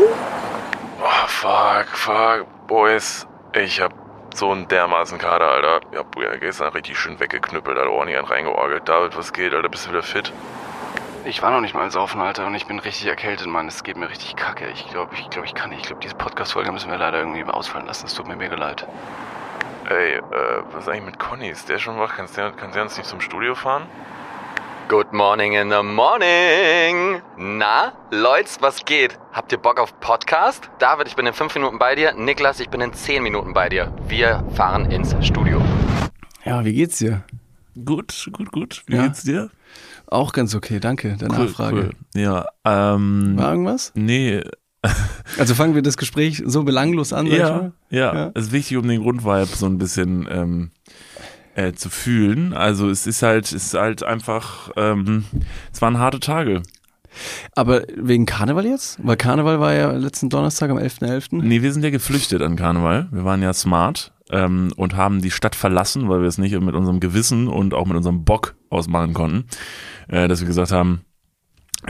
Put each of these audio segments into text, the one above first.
Oh, fuck, fuck, Boys. Ich hab so einen dermaßen Kader, Alter. Ich hab ja gestern richtig schön weggeknüppelt, Alter, ordentlich einen reingeorgelt. David, was geht, Alter? Bist du wieder fit? Ich war noch nicht mal saufen, Alter, und ich bin richtig erkältet, Mann. Es geht mir richtig kacke. Ich glaube, ich, glaub, ich kann nicht. Ich glaube, diese Podcast-Folge müssen wir leider irgendwie ausfallen lassen. Es tut mir mega leid. Ey, äh, was ist eigentlich mit Conny? Ist der schon wach? Kannst du, kann sie uns nicht zum Studio fahren? Good morning in the morning. Na, Leute, was geht? Habt ihr Bock auf Podcast? David, ich bin in fünf Minuten bei dir. Niklas, ich bin in zehn Minuten bei dir. Wir fahren ins Studio. Ja, wie geht's dir? Gut, gut, gut. Wie Ja. geht's dir? Auch ganz okay, danke der Cool, Nachfrage. cool. Ja, ähm. War irgendwas? Nee, Also fangen wir das Gespräch so belanglos an, sag ich ja, mal? ja, Ja. Es ist wichtig, um den Grundvibe so ein bisschen ähm, äh, zu fühlen. Also es ist halt, es ist halt einfach, ähm, es waren harte Tage. Aber wegen Karneval jetzt? Weil Karneval war ja letzten Donnerstag am 11.11. Nee, wir sind ja geflüchtet an Karneval. Wir waren ja smart ähm, und haben die Stadt verlassen, weil wir es nicht mit unserem Gewissen und auch mit unserem Bock ausmachen konnten. Äh, dass wir gesagt haben,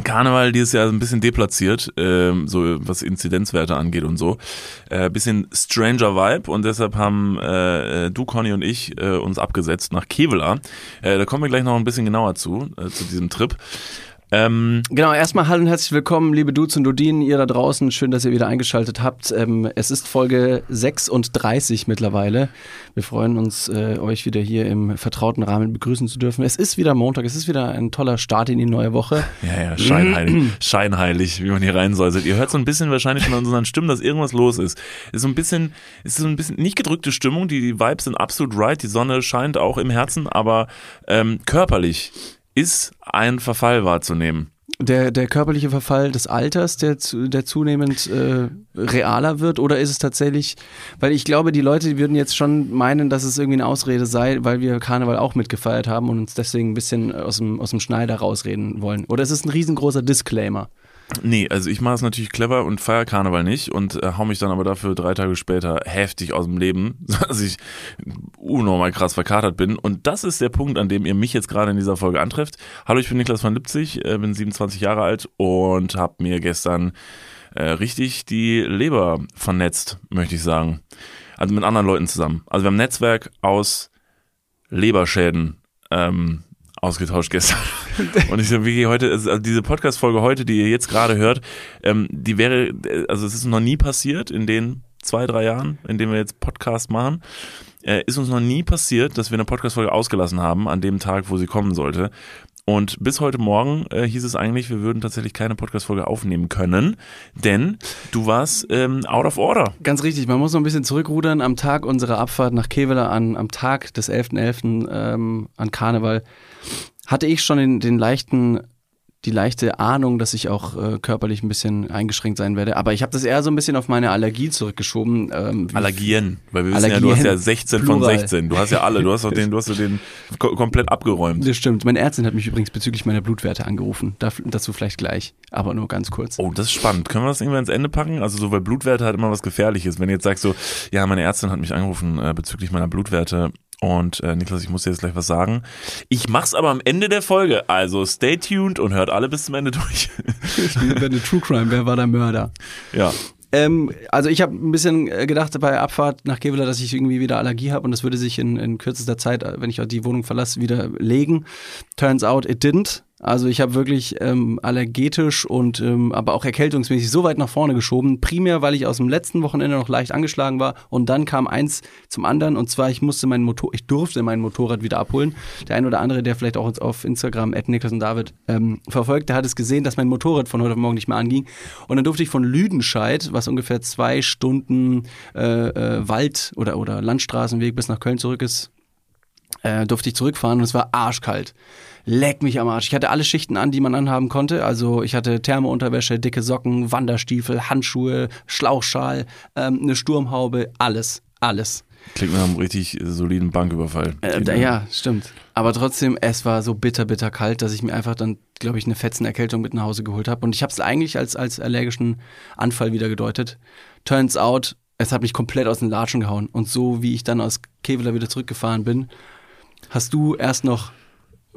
Karneval dieses Jahr ein bisschen deplatziert, ähm, so was Inzidenzwerte angeht und so. Äh, bisschen stranger Vibe und deshalb haben äh, äh, du, Conny und ich äh, uns abgesetzt nach Kevela. Äh, da kommen wir gleich noch ein bisschen genauer zu, äh, zu diesem Trip. Ähm, Genau, erstmal hallo und herzlich willkommen, liebe Dudes und Dudinen, ihr da draußen. Schön, dass ihr wieder eingeschaltet habt. Ähm, es ist Folge 36 mittlerweile. Wir freuen uns, äh, euch wieder hier im vertrauten Rahmen begrüßen zu dürfen. Es ist wieder Montag, es ist wieder ein toller Start in die neue Woche. Ja, ja, scheinheilig, scheinheilig, wie man hier reinsäuselt. Ihr hört so ein bisschen wahrscheinlich an unseren Stimmen, dass irgendwas los ist. Es ist so ein bisschen, es ist so ein bisschen nicht gedrückte Stimmung, die, die Vibes sind absolut right, die Sonne scheint auch im Herzen, aber ähm, körperlich ist ein Verfall wahrzunehmen. Der, der körperliche Verfall des Alters, der, der zunehmend äh, realer wird? Oder ist es tatsächlich, weil ich glaube, die Leute würden jetzt schon meinen, dass es irgendwie eine Ausrede sei, weil wir Karneval auch mitgefeiert haben und uns deswegen ein bisschen aus dem, aus dem Schneider rausreden wollen. Oder ist es ein riesengroßer Disclaimer? Nee, also ich mache es natürlich clever und feier Karneval nicht und äh, hau mich dann aber dafür drei Tage später heftig aus dem Leben, dass ich unnormal krass verkatert bin. Und das ist der Punkt, an dem ihr mich jetzt gerade in dieser Folge antrefft. Hallo, ich bin Niklas von Lipzig, äh, bin 27 Jahre alt und habe mir gestern äh, richtig die Leber vernetzt, möchte ich sagen. Also mit anderen Leuten zusammen. Also wir haben ein Netzwerk aus Leberschäden ähm, ausgetauscht gestern. Und ich wie heute, also diese Podcast-Folge heute, die ihr jetzt gerade hört, ähm, die wäre, also es ist noch nie passiert in den zwei, drei Jahren, in denen wir jetzt Podcast machen, äh, ist uns noch nie passiert, dass wir eine Podcast-Folge ausgelassen haben an dem Tag, wo sie kommen sollte. Und bis heute Morgen äh, hieß es eigentlich, wir würden tatsächlich keine Podcast-Folge aufnehmen können, denn du warst ähm, out of order. Ganz richtig, man muss noch ein bisschen zurückrudern. Am Tag unserer Abfahrt nach Kevela, an, am Tag des 11.11. Ähm, an Karneval, hatte ich schon den, den leichten, die leichte Ahnung, dass ich auch äh, körperlich ein bisschen eingeschränkt sein werde. Aber ich habe das eher so ein bisschen auf meine Allergie zurückgeschoben. Ähm, Allergien, weil wir wissen ja, du hast ja 16 von Plural. 16. Du hast ja alle, du hast doch den, du hast doch den ko komplett abgeräumt. Das stimmt. Meine Ärztin hat mich übrigens bezüglich meiner Blutwerte angerufen. Daf- dazu vielleicht gleich, aber nur ganz kurz. Oh, das ist spannend. Können wir das irgendwann ans Ende packen? Also so, weil Blutwerte halt immer was Gefährliches. Wenn du jetzt sagst so, ja, meine Ärztin hat mich angerufen äh, bezüglich meiner Blutwerte und äh, Niklas, ich muss dir jetzt gleich was sagen. Ich mach's aber am Ende der Folge. Also stay tuned und hört alle bis zum Ende durch. Bei der True Crime, wer war der Mörder? ja. Ähm, also ich habe ein bisschen äh, gedacht bei Abfahrt nach Kevela, dass ich irgendwie wieder Allergie habe und das würde sich in, in kürzester Zeit, äh, wenn ich die Wohnung verlasse, wieder legen. Turns out it didn't. Also ich habe wirklich ähm, allergetisch und ähm, aber auch erkältungsmäßig so weit nach vorne geschoben. Primär, weil ich aus dem letzten Wochenende noch leicht angeschlagen war und dann kam eins zum anderen und zwar ich musste mein Motor, ich durfte mein Motorrad wieder abholen. Der ein oder andere, der vielleicht auch uns auf Instagram Niklas und David ähm, verfolgt, der hat es gesehen, dass mein Motorrad von heute auf morgen nicht mehr anging und dann durfte ich von Lüdenscheid, was ungefähr zwei Stunden äh, äh, Wald oder oder Landstraßenweg bis nach Köln zurück ist, äh, durfte ich zurückfahren und es war arschkalt. Leck mich am Arsch. Ich hatte alle Schichten an, die man anhaben konnte. Also ich hatte Thermounterwäsche, dicke Socken, Wanderstiefel, Handschuhe, Schlauchschal, ähm, eine Sturmhaube, alles, alles. Klingt nach einem richtig soliden Banküberfall. Äh, ja, stimmt. Aber trotzdem, es war so bitter, bitter kalt, dass ich mir einfach dann, glaube ich, eine Fetzenerkältung mit nach Hause geholt habe. Und ich habe es eigentlich als, als allergischen Anfall wieder gedeutet. Turns out, es hat mich komplett aus den Latschen gehauen. Und so wie ich dann aus Kevela wieder zurückgefahren bin, hast du erst noch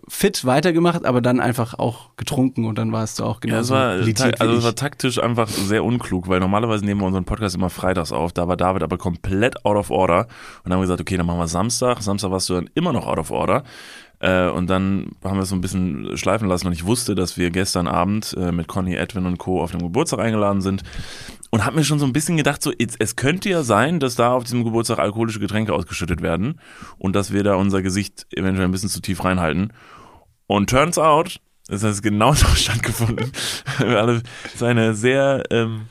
fit weitergemacht, aber dann einfach auch getrunken und dann warst du auch Ja, genauso es war, litiert also es war taktisch einfach sehr unklug, weil normalerweise nehmen wir unseren Podcast immer freitags auf. Da war David aber komplett out of order. Und dann haben wir gesagt, okay, dann machen wir Samstag. Samstag warst du dann immer noch out of order. Äh, und dann haben wir es so ein bisschen schleifen lassen. Und ich wusste, dass wir gestern Abend äh, mit Conny, Edwin und Co. auf dem Geburtstag eingeladen sind. Und habe mir schon so ein bisschen gedacht, so, es, könnte ja sein, dass da auf diesem Geburtstag alkoholische Getränke ausgeschüttet werden und dass wir da unser Gesicht eventuell ein bisschen zu tief reinhalten. Und turns out, es hat genauso stattgefunden. Wir alle, es ist eine sehr ähm,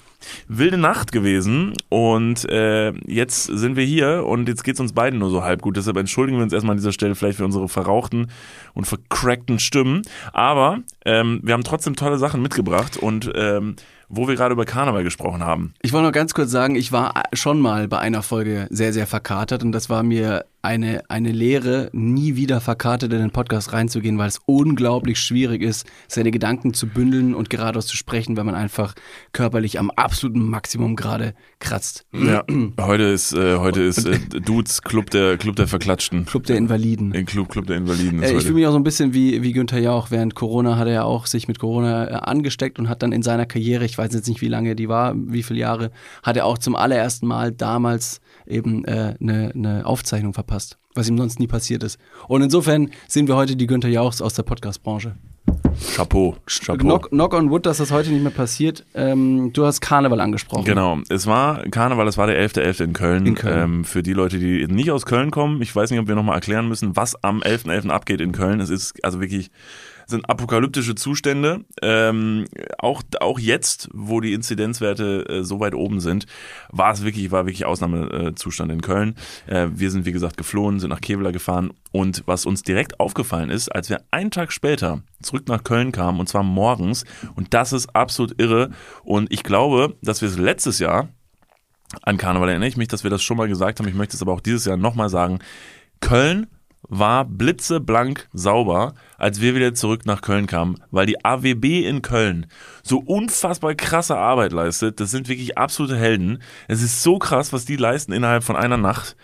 wilde Nacht gewesen und äh, jetzt sind wir hier und jetzt geht's uns beiden nur so halb gut. Deshalb entschuldigen wir uns erstmal an dieser Stelle vielleicht für unsere verrauchten und vercrackten Stimmen. Aber ähm, wir haben trotzdem tolle Sachen mitgebracht und ähm, wo wir gerade über Karneval gesprochen haben. Ich wollte noch ganz kurz sagen, ich war schon mal bei einer Folge sehr, sehr verkatert und das war mir eine, eine Lehre, nie wieder verkatert in den Podcast reinzugehen, weil es unglaublich schwierig ist, seine Gedanken zu bündeln und geradeaus zu sprechen, wenn man einfach körperlich am absoluten Maximum gerade kratzt. Ja, heute ist äh, heute ist äh, Dudes Club der Club der Verklatschten. Club der Invaliden. Den Club Club der Invaliden. Äh, ich fühle mich auch so ein bisschen wie, wie Günther Jauch. Während Corona hat er ja auch sich mit Corona äh, angesteckt und hat dann in seiner Karriere, ich weiß jetzt nicht, wie lange die war, wie viele Jahre, hat er auch zum allerersten Mal damals eben eine äh, ne- ne Aufzeichnung verpasst, was ihm sonst nie passiert ist. Und insofern sind wir heute die Günther Jauchs aus der Podcast-Branche. Chapeau. Chapeau. Knock, knock on wood, dass das heute nicht mehr passiert. Ähm, du hast Karneval angesprochen. Genau, es war Karneval, es war der 11.11. in Köln. In Köln. Ähm, für die Leute, die nicht aus Köln kommen, ich weiß nicht, ob wir nochmal erklären müssen, was am 11.11. abgeht in Köln. Es ist also wirklich, sind apokalyptische Zustände. Ähm, auch, auch jetzt, wo die Inzidenzwerte äh, so weit oben sind, war es wirklich, war wirklich Ausnahmezustand in Köln. Äh, wir sind, wie gesagt, geflohen, sind nach Kevela gefahren. Und was uns direkt aufgefallen ist, als wir einen Tag später zurück nach Köln kamen, und zwar morgens, und das ist absolut irre. Und ich glaube, dass wir es letztes Jahr, an Karneval erinnere ich mich, dass wir das schon mal gesagt haben. Ich möchte es aber auch dieses Jahr nochmal sagen. Köln war blitzeblank sauber, als wir wieder zurück nach Köln kamen, weil die AWB in Köln so unfassbar krasse Arbeit leistet. Das sind wirklich absolute Helden. Es ist so krass, was die leisten innerhalb von einer Nacht,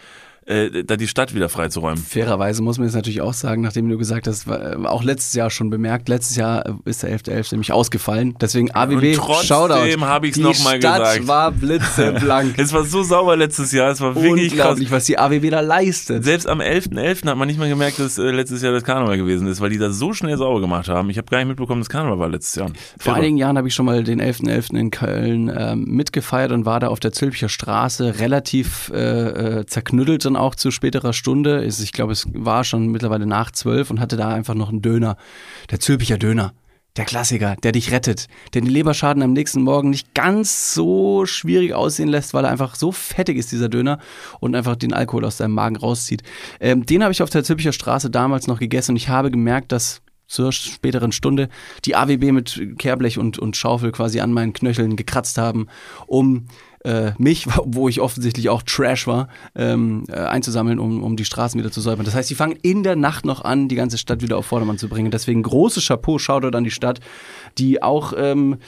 äh, da die Stadt wieder freizuräumen. Fairerweise muss man jetzt natürlich auch sagen, nachdem du gesagt hast, äh, auch letztes Jahr schon bemerkt, letztes Jahr äh, ist der 11.11. nämlich ausgefallen. Deswegen AWB, Und trotzdem Shoutout. hab ich's Die noch mal Stadt gesagt. war blitzeblank. Es war so sauber letztes Jahr, es war wirklich krass. Unglaublich, was die AWB da leistet. Selbst am 11.11. hat man nicht mal gemerkt, dass äh, letztes Jahr das Karneval gewesen ist, weil die das so schnell sauber gemacht haben. Ich habe gar nicht mitbekommen, dass Karneval war letztes Jahr. Vor Irre. einigen Jahren habe ich schon mal den 11.11. in Köln ähm, mitgefeiert und war da auf der Zülpicher Straße relativ äh, äh, zerknüttelt dann auch zu späterer Stunde. Ich glaube, es war schon mittlerweile nach zwölf und hatte da einfach noch einen Döner. Der Zülpicher Döner. Der Klassiker, der dich rettet, der den Leberschaden am nächsten Morgen nicht ganz so schwierig aussehen lässt, weil er einfach so fettig ist, dieser Döner, und einfach den Alkohol aus deinem Magen rauszieht. Ähm, den habe ich auf der Zülpicher Straße damals noch gegessen und ich habe gemerkt, dass zur späteren Stunde die AWB mit Kehrblech und, und Schaufel quasi an meinen Knöcheln gekratzt haben, um äh, mich, wo ich offensichtlich auch Trash war, ähm, äh, einzusammeln, um, um die Straßen wieder zu säubern. Das heißt, die fangen in der Nacht noch an, die ganze Stadt wieder auf Vordermann zu bringen. Deswegen großes Chapeau, Shoutout an die Stadt, die auch ähm,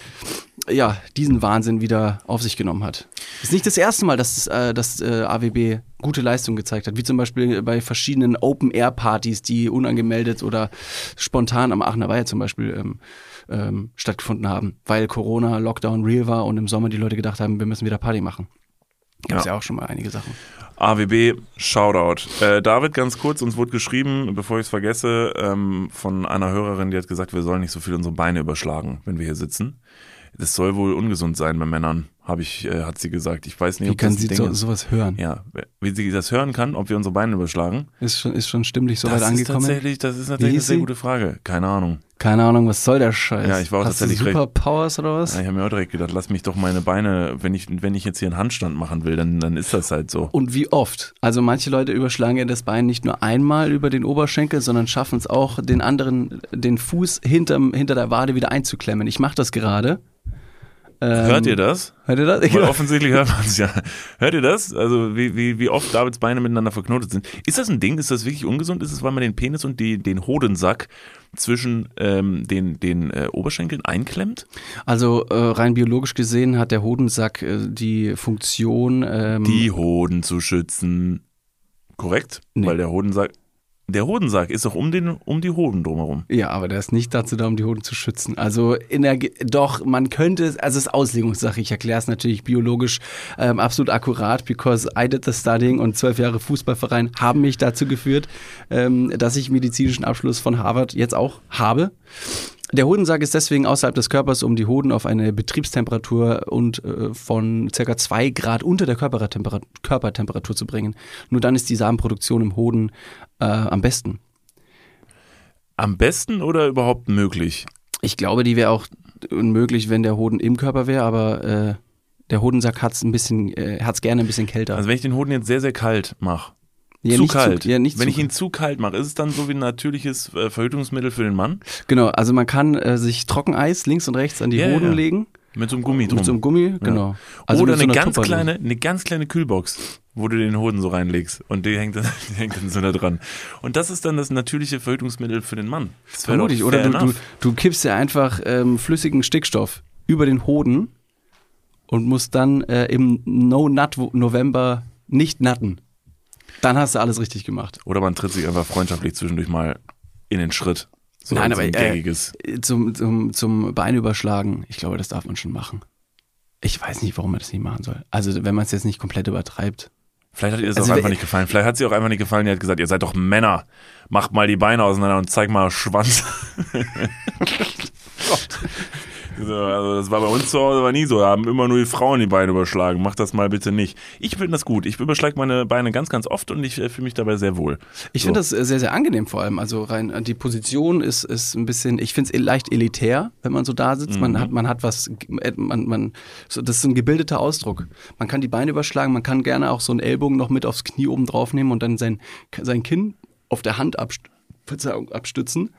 ja, diesen Wahnsinn wieder auf sich genommen hat. Ist nicht das erste Mal, dass äh, das äh, AWB gute Leistung gezeigt hat, wie zum Beispiel bei verschiedenen Open-Air-Partys, die unangemeldet oder spontan am Aachener Weiher zum Beispiel ähm, ähm, stattgefunden haben, weil Corona, Lockdown real war und im Sommer die Leute gedacht haben, wir müssen wieder Party machen. Gab es ja. Ja. auch schon mal einige Sachen. AWB, Shoutout. Äh, David, ganz kurz, uns wurde geschrieben, bevor ich es vergesse, ähm, von einer Hörerin, die hat gesagt, wir sollen nicht so viel unsere Beine überschlagen, wenn wir hier sitzen. Das soll wohl ungesund sein bei Männern, habe ich, äh, hat sie gesagt. Ich weiß nicht, Wie ob kann das sie so, sowas hören? Ja, wie sie das hören kann, ob wir unsere Beine überschlagen. Ist, schon, ist schon stimmlich so das weit ist angekommen? tatsächlich, das ist natürlich eine sehr gute Frage. Keine Ahnung. Keine Ahnung, was soll der Scheiß? Ja, ich war auch Hast du tatsächlich Superpowers oder was? Ja, ich habe mir auch direkt gedacht, lass mich doch meine Beine, wenn ich, wenn ich jetzt hier einen Handstand machen will, dann, dann ist das halt so. Und wie oft? Also manche Leute überschlagen ja das Bein nicht nur einmal über den Oberschenkel, sondern schaffen es auch, den anderen, den Fuß hinterm, hinter der Wade wieder einzuklemmen. Ich mache das gerade. Ähm, Hört ihr das? Hört ihr das? Weil offensichtlich hört man es ja. Hört ihr das? Also wie, wie, wie oft Davids Beine miteinander verknotet sind. Ist das ein Ding? Ist das wirklich ungesund? Ist es, weil man den Penis und die, den Hodensack zwischen ähm, den, den äh, Oberschenkeln einklemmt? Also äh, rein biologisch gesehen hat der Hodensack äh, die Funktion. Ähm, Die Hoden zu schützen. Korrekt? Nee. Weil der Hodensack. Der Hodensack ist doch um, den, um die Hoden drumherum. Ja, aber der ist nicht dazu da, um die Hoden zu schützen. Also in der, doch, man könnte es, also es ist Auslegungssache. Ich erkläre es natürlich biologisch ähm, absolut akkurat, because I did the studying und zwölf Jahre Fußballverein haben mich dazu geführt, ähm, dass ich medizinischen Abschluss von Harvard jetzt auch habe. Der Hodensack ist deswegen außerhalb des Körpers, um die Hoden auf eine Betriebstemperatur und äh, von circa zwei Grad unter der Körpertemperatur zu bringen. Nur dann ist die Samenproduktion im Hoden äh, am besten. Am besten oder überhaupt möglich? Ich glaube, die wäre auch unmöglich, wenn der Hoden im Körper wäre, aber äh, der Hodensack ein bisschen, äh, hat's gerne ein bisschen kälter. Also wenn ich den Hoden jetzt sehr, sehr kalt mache. ja, zu kalt. ja, nicht wenn zu, ich ihn zu kalt mache, ist es dann so wie ein natürliches äh, Verhütungsmittel für den Mann? genau, also man kann äh, sich Trockeneis links und rechts an die Ja, ja, Hoden ja. legen Mit so einem Gummi drum. mit so einem Gummi, genau. Also Oder so eine ganz Tupperdose. kleine, eine ganz kleine Kühlbox, wo du den Hoden so reinlegst und die hängt dann, die hängt dann so da dran. Und das ist dann das natürliche Verhütungsmittel für den Mann. Das Vermutlich. Oder du, du, du kippst ja einfach ähm, flüssigen Stickstoff über den Hoden und musst dann äh, im No-Nut-November nicht natten. Dann hast du alles richtig gemacht. Oder man tritt sich einfach freundschaftlich zwischendurch mal in den Schritt. So Nein, aber, ein äh, gängiges. Zum, zum, zum Bein überschlagen, ich glaube, das darf man schon machen. Ich weiß nicht, warum man das nicht machen soll. Also, wenn man es jetzt nicht komplett übertreibt. Vielleicht hat ihr das also auch einfach nicht gefallen. Vielleicht hat sie auch einfach nicht gefallen. Die hat gesagt, ihr seid doch Männer. Macht mal die Beine auseinander und zeig mal Schwanz. so, also das war bei uns zu Hause aber nie so. Da haben immer nur die Frauen die Beine überschlagen. Macht das mal bitte nicht. Ich finde das gut. Ich überschlage meine Beine ganz, ganz oft und ich äh, fühle mich dabei sehr wohl. Ich So. finde das äh, sehr, sehr angenehm vor allem. Also rein, äh, die Position ist, ist ein bisschen, ich finde es leicht elitär, wenn man so da sitzt. Man hat, man hat was, man, man, so, das ist ein gebildeter Ausdruck. Man kann die Beine überschlagen, man kann gerne auch so einen Ellbogen noch mit aufs Knie oben drauf nehmen und dann sein, sein Kinn auf der Hand abst Verzeihung, abstützen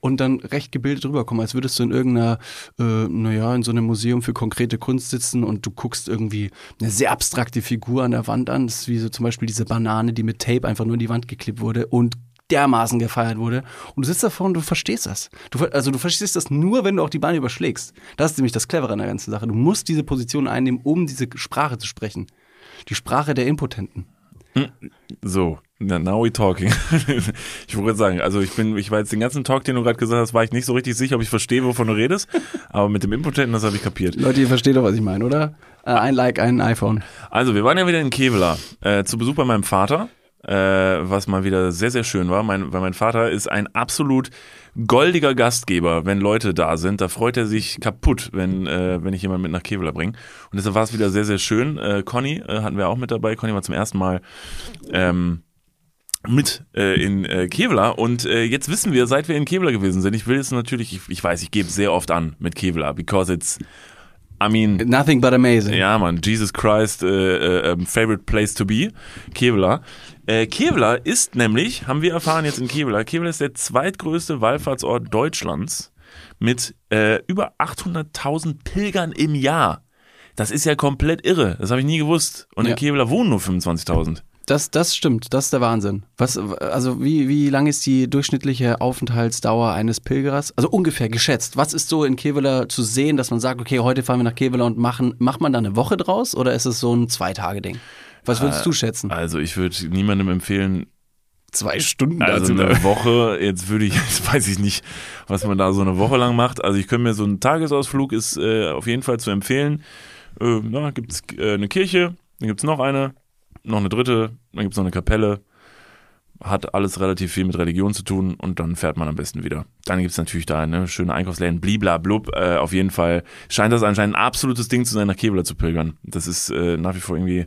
und dann recht gebildet rüberkommen, als würdest du in irgendeiner, äh, naja, in so einem Museum für konkrete Kunst sitzen und du guckst irgendwie eine sehr abstrakte Figur an der Wand an. Das ist wie so zum Beispiel diese Banane, die mit Tape einfach nur in die Wand geklebt wurde und dermaßen gefeiert wurde. Und du sitzt davor und du verstehst das. Du, also du verstehst das nur, wenn du auch die Beine überschlägst. Das ist nämlich das Clevere an der ganzen Sache. Du musst diese Position einnehmen, um diese Sprache zu sprechen. Die Sprache der Impotenten. So, now we talking. ich wollte gerade sagen, also ich bin, ich war jetzt den ganzen Talk, den du gerade gesagt hast, war ich nicht so richtig sicher, ob ich verstehe, wovon du redest. Aber mit dem Impotenten, das habe ich kapiert. Leute, ihr versteht doch, was ich meine, oder? Äh, ein Like, ein iPhone. Also, wir waren ja wieder in Kevela äh, zu Besuch bei meinem Vater, äh, was mal wieder sehr, sehr schön war, mein, weil mein Vater ist ein absolut goldiger Gastgeber, wenn Leute da sind. Da freut er sich kaputt, wenn, äh, wenn ich jemanden mit nach Kevela bringe. Und deshalb war es wieder sehr, sehr schön. Äh, Conny äh, hatten wir auch mit dabei. Conny war zum ersten Mal ähm, mit äh, in äh, Kevela und äh, jetzt wissen wir, seit wir in Kevela gewesen sind, ich will es natürlich, ich, ich weiß, ich gebe sehr oft an mit Kevela, because it's, I mean, Nothing but amazing. ja, Mann, Jesus Christ, äh, äh, ähm, favorite place to be, Kevela. Äh, Kevela ist nämlich, haben wir erfahren jetzt in Kevela, Kevela ist der zweitgrößte Wallfahrtsort Deutschlands mit äh, über 800.000 Pilgern im Jahr. Das ist ja komplett irre. Das habe ich nie gewusst. Und Ja. in Kevela wohnen nur 25.000. Das, das stimmt, das ist der Wahnsinn. Was, also wie, wie lang ist die durchschnittliche Aufenthaltsdauer eines Pilgers? Also ungefähr geschätzt. Was ist so in Kevela zu sehen, dass man sagt, okay, heute fahren wir nach Kevela und machen, macht man da eine Woche draus oder ist es so ein Zwei-Tage-Ding? Was würdest du schätzen? Also ich würde niemandem empfehlen, Zwei Stunden Also eine Woche, jetzt würde ich, jetzt weiß ich nicht, was man da so eine Woche lang macht. Also ich könnte mir so einen Tagesausflug ist äh, auf jeden Fall zu empfehlen. Äh, na, gibt es äh, eine Kirche, dann gibt es noch eine, noch eine dritte, dann gibt es noch eine Kapelle. Hat alles relativ viel mit Religion zu tun und dann fährt man am besten wieder. Dann gibt es natürlich da ne, schöne Einkaufsläden, bliblablub. Äh, auf jeden Fall scheint das anscheinend ein absolutes Ding zu sein, nach Kevela zu pilgern. Das ist äh, nach wie vor irgendwie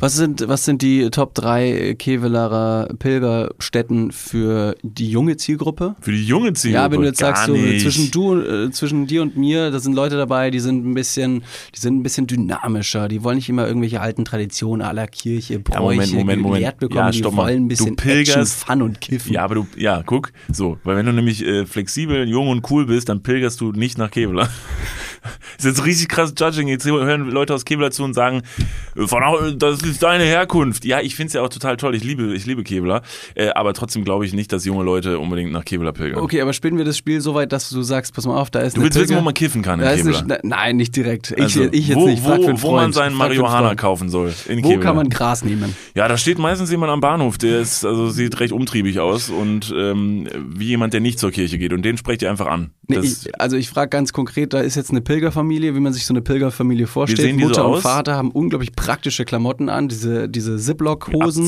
Was sind, was sind die Top 3 Kevelarer Pilgerstätten für die junge Zielgruppe? Für die junge Zielgruppe. Ja, wenn du jetzt gar sagst, so, zwischen, du, äh, zwischen dir und mir, da sind Leute dabei, die sind ein bisschen, die sind ein bisschen dynamischer. Die wollen nicht immer irgendwelche alten Traditionen aller Kirche, Bräuche Moment, Moment, Moment. gelehrt bekommen. Ja, die wollen ein bisschen Action, Fun und Kiffen. Ja, aber du, ja, guck, so, weil wenn du nämlich äh, flexibel, jung und cool bist, dann pilgerst du nicht nach Kevlar. ist jetzt richtig krass Judging. Jetzt hören Leute aus Kevlar zu und sagen, äh, von, das ist deine Herkunft. Ja, ich find's ja auch total toll. Ich liebe, ich liebe Kevlar. Äh, aber trotzdem glaube ich nicht, dass junge Leute unbedingt nach Kevlar pilgern. Okay, aber spielen wir das Spiel so weit, dass du sagst, pass mal auf, da ist Du willst wissen, wo man kiffen kann in Kevlar. eine, Nein, nicht direkt. Ich, Also, ich jetzt wo, nicht. Frag wo, für einen wo man Freund. seinen Marihuana Freund. kaufen soll. In Wo Kevlar. kann man Gras nehmen? Ja, da steht meistens jemand am Bahnhof, der ist, also sieht recht umtriebig aus und ähm, wie jemand, der nicht zur Kirche geht. Und den sprecht ihr einfach an. Nee, ich, also ich frage ganz konkret, da ist jetzt eine Pilgerfamilie, wie man sich so eine Pilgerfamilie vorstellt. sehen die so Mutter und? Vater haben unglaublich praktische Klamotten an, diese, diese Ziplock-Hosen.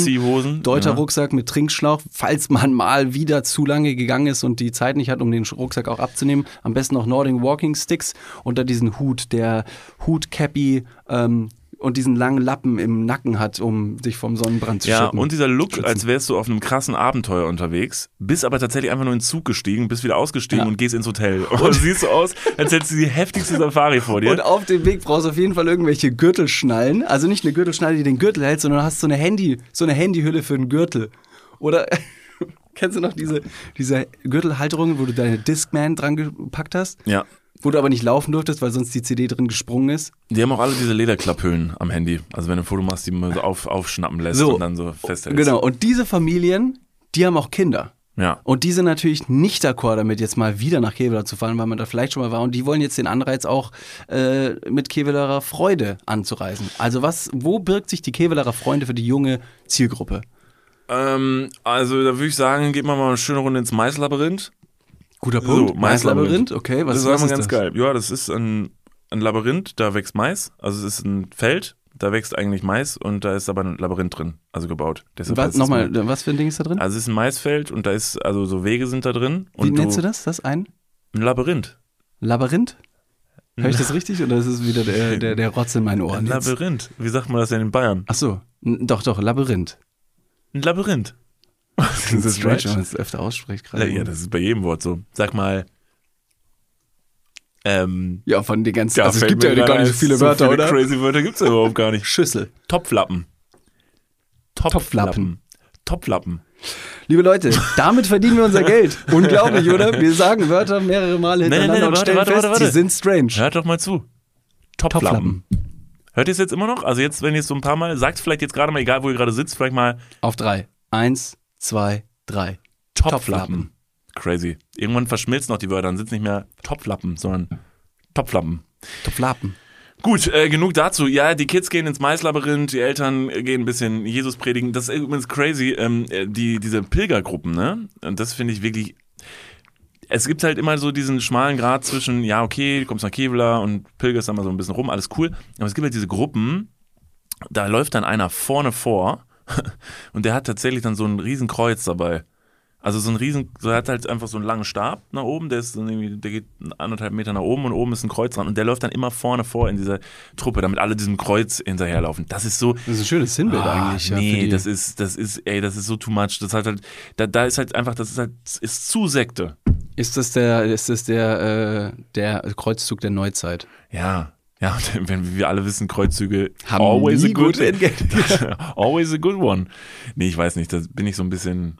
Deuter-Rucksack mit Trinkschlauch, falls man mal wieder zu lange gegangen ist und die Zeit nicht hat, um den Rucksack auch abzunehmen. Am besten noch Nordic Walking Sticks unter diesen Hut, der Hut-Cappy ähm, und diesen langen Lappen im Nacken hat, um sich vom Sonnenbrand zu Ja, schützen. und dieser Look, schützen. als wärst du auf einem krassen Abenteuer unterwegs, bist aber tatsächlich einfach nur in den Zug gestiegen, bist wieder ausgestiegen Ja. und gehst ins Hotel. Und du siehst so aus, als hättest du die heftigste Safari vor dir. Und auf dem Weg brauchst du auf jeden Fall irgendwelche Gürtelschnallen. Also nicht eine Gürtelschnalle, die den Gürtel hält, sondern hast so eine Handy, so eine Handyhülle für den Gürtel. Oder kennst du noch diese, diese Gürtelhalterungen, wo du deine Discman dran gepackt hast? ja. Wo du aber nicht laufen durftest, weil sonst die CD drin gesprungen ist. Die haben auch alle diese Lederklapphüllen am Handy. Also wenn du ein Foto machst, die man so auf, aufschnappen lässt So. und dann so festhältst. Genau. Und diese Familien, die haben auch Kinder. Ja. Und die sind natürlich nicht d'accord damit, jetzt mal wieder nach Kevlar zu fahren, weil man da vielleicht schon mal war. Und die wollen jetzt den Anreiz auch äh, mit Kevlarer Freude anzureisen. Also was, wo birgt sich die Kevlarer Freunde für die junge Zielgruppe? Ähm, also da würde ich sagen, geht man mal eine schöne Runde ins Maislabyrinth. Guter So, Maislabyrinth. okay. Was, das ist was ist ganz das? geil. Ja, das ist ein, ein Labyrinth, da wächst Mais. Also es ist ein Feld, da wächst eigentlich Mais und da ist aber ein Labyrinth drin, also gebaut. Deshalb Was, nochmal, was für ein Ding ist da drin? Also es ist ein Maisfeld und da ist, also so Wege sind da drin. Wie nennst du das? Das ein Ein Labyrinth. Labyrinth? Höre ich das richtig oder ist es wieder der, der, der Rotz in meinen Ohren? Ein? Labyrinth. Wie sagt man das denn in Bayern? Ach so, doch, doch, Labyrinth. Ein Labyrinth. Das ist strange, wenn man es öfter ausspricht gerade. Ja, das ist bei jedem Wort so. Sag mal. Ähm, Ja, von den ganzen, also es gibt ja gar nicht so viele so Wörter, viele oder? Crazy Wörter gibt's ja überhaupt gar nicht. Schüssel. Topflappen. Topflappen. Topflappen. Liebe Leute, damit verdienen wir unser Geld. Unglaublich, oder? Wir sagen Wörter mehrere Male nein, hintereinander nein, und warte, stellen warte, fest, warte, warte. sie sind strange. Hört doch mal zu. Topflappen. Hört ihr es jetzt immer noch? Also jetzt, wenn ihr es so ein paar Mal, sagt vielleicht jetzt gerade mal, egal wo ihr gerade sitzt, vielleicht mal Auf drei. Eins, zwei, drei. Topflappen. Crazy. Irgendwann verschmilzen noch die Wörter, dann sind es nicht mehr Topflappen, sondern Topflappen. Topflappen. Gut, äh, genug dazu. Ja, die Kids gehen ins Maislabyrinth, die Eltern gehen ein bisschen Jesus predigen. Das ist übrigens crazy, ähm, äh, die, diese Pilgergruppen, ne? Und das finde ich wirklich. Es gibt halt immer so diesen schmalen Grad zwischen, ja, okay, du kommst nach Kevlar und pilgerst dann mal so ein bisschen rum, alles cool. Aber es gibt halt diese Gruppen, da läuft dann einer vorne vor und der hat tatsächlich dann so ein riesen Kreuz dabei. Also so ein riesen, so er hat halt einfach so einen langen Stab nach oben, der ist irgendwie, der geht anderthalb Meter nach oben und oben ist ein Kreuz dran und der läuft dann immer vorne vor in dieser Truppe, damit alle diesem Kreuz hinterherlaufen. Das ist so, Das ist ein schönes Sinnbild Ah, eigentlich. ja, nee, die- das ist, das ist, ey, das ist so too much. Das hat halt, da, da ist halt einfach, das ist halt, ist zu Sekte. Ist das der, ist das der, äh, der Kreuzzug der Neuzeit? Ja. Ja, wenn wir alle wissen, Kreuzzüge Haben always nie a good, entgegen. always a good one. Nee, ich weiß nicht, da bin ich so ein bisschen,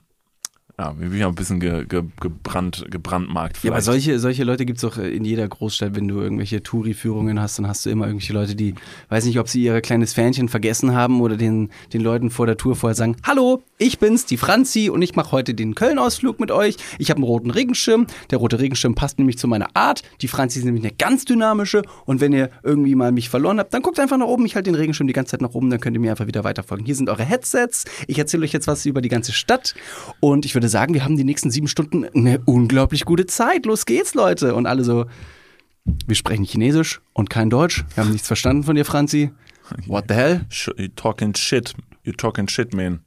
ja, bin ich auch ein bisschen ge, ge, gebrannt, gebrandmarkt Ja, aber solche, solche Leute gibt es doch in jeder Großstadt, wenn du irgendwelche Touri-Führungen hast, dann hast du immer irgendwelche Leute, die, weiß nicht, ob sie ihr kleines Fähnchen vergessen haben oder den, den Leuten vor der Tour vorher sagen, hallo, ich bin's, die Franzi und ich mache heute den Köln-Ausflug mit euch. Ich habe einen roten Regenschirm. Der rote Regenschirm passt nämlich zu meiner Art. Die Franzi ist nämlich eine ganz dynamische und wenn ihr irgendwie mal mich verloren habt, dann guckt einfach nach oben. Ich halte den Regenschirm die ganze Zeit nach oben, dann könnt ihr mir einfach wieder weiterfolgen. Hier sind eure Headsets. Ich erzähle euch jetzt was über die ganze Stadt und ich würde sagen, wir haben die nächsten sieben Stunden eine unglaublich gute Zeit. Los geht's, Leute. Und alle so, wir sprechen Chinesisch und kein Deutsch. Wir haben nichts verstanden von dir, Franzi. What the hell? You talking shit. You talking shit, man.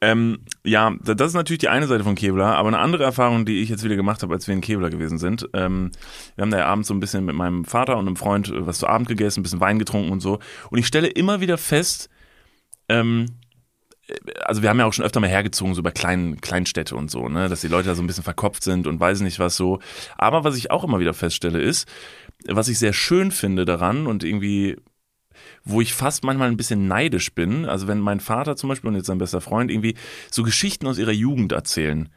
Ähm, ja, da- das ist natürlich die eine Seite von Kevlar, aber eine andere Erfahrung, die ich jetzt wieder gemacht habe, als wir in Kevlar gewesen sind. Ähm, wir haben da ja abends so ein bisschen mit meinem Vater und einem Freund äh, was zu Abend gegessen, ein bisschen Wein getrunken und so. Und ich stelle immer wieder fest, ähm, äh, also wir haben ja auch schon öfter mal hergezogen, so bei kleinen Kleinstädte und so, ne, dass die Leute da so ein bisschen verkopft sind und weiß nicht was so. Aber was ich auch immer wieder feststelle ist, was ich sehr schön finde daran und irgendwie wo ich fast manchmal ein bisschen neidisch bin. Also wenn mein Vater zum Beispiel und jetzt sein bester Freund irgendwie so Geschichten aus ihrer Jugend erzählen.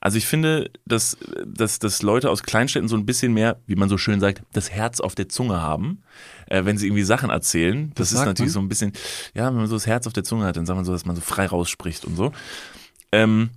Also ich finde, dass, dass, dass Leute aus Kleinstädten so ein bisschen mehr, wie man so schön sagt, das Herz auf der Zunge haben, äh, wenn sie irgendwie Sachen erzählen. Das Was ist sagt natürlich man? so ein bisschen, ja, wenn man so das Herz auf der Zunge hat, dann sagt man so, dass man so frei rausspricht und so. Ähm,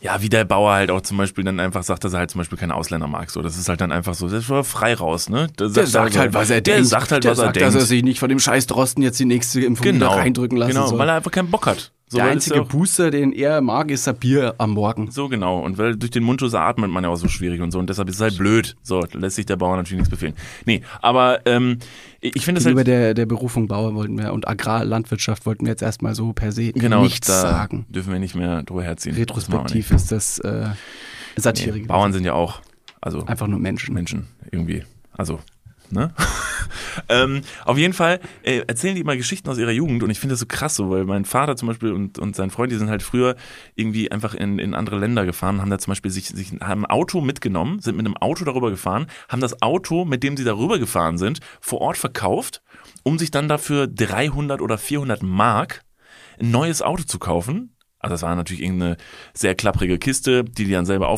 ja, wie der Bauer halt auch zum Beispiel dann einfach sagt, dass er halt zum Beispiel keine Ausländer mag. So, das ist halt dann einfach so, das ist schon frei raus, ne? Der sagt halt, was er der denkt. sagt halt, der was er sagt, denkt. dass er sich nicht von dem scheiß Drosten jetzt die nächste Impfung genau, reindrücken lassen genau, soll. weil er einfach keinen Bock hat. So, der einzige auch- Booster, den er mag, ist ein Bier am Morgen. So genau. Und weil durch den Mundschutz atmet man ja auch so schwierig und so. Und deshalb ist es halt blöd. So, lässt sich der Bauer natürlich nichts befehlen. Nee, aber ähm, ich finde es halt. der, der Berufung Bauer wollten wir und Agrarlandwirtschaft wollten wir jetzt erstmal so per se Genau, nichts sagen. dürfen wir nicht mehr drüber herziehen. Das Retrospektiv machen ist das äh, Satire. Nee. Bauern sind ja auch. Also Einfach nur Menschen. Menschen irgendwie. Also, ne? ähm, auf jeden Fall äh, erzählen die immer Geschichten aus ihrer Jugend und ich finde das so krass so, weil mein Vater zum Beispiel und, und sein Freund, die sind halt früher irgendwie einfach in, in andere Länder gefahren, haben da zum Beispiel sich, sich haben ein Auto mitgenommen, sind mit einem Auto darüber gefahren, haben das Auto, mit dem sie darüber gefahren sind, vor Ort verkauft, um sich dann dafür 300 oder 400 Mark ein neues Auto zu kaufen. Also das war natürlich irgendeine sehr klapprige Kiste, die die dann selber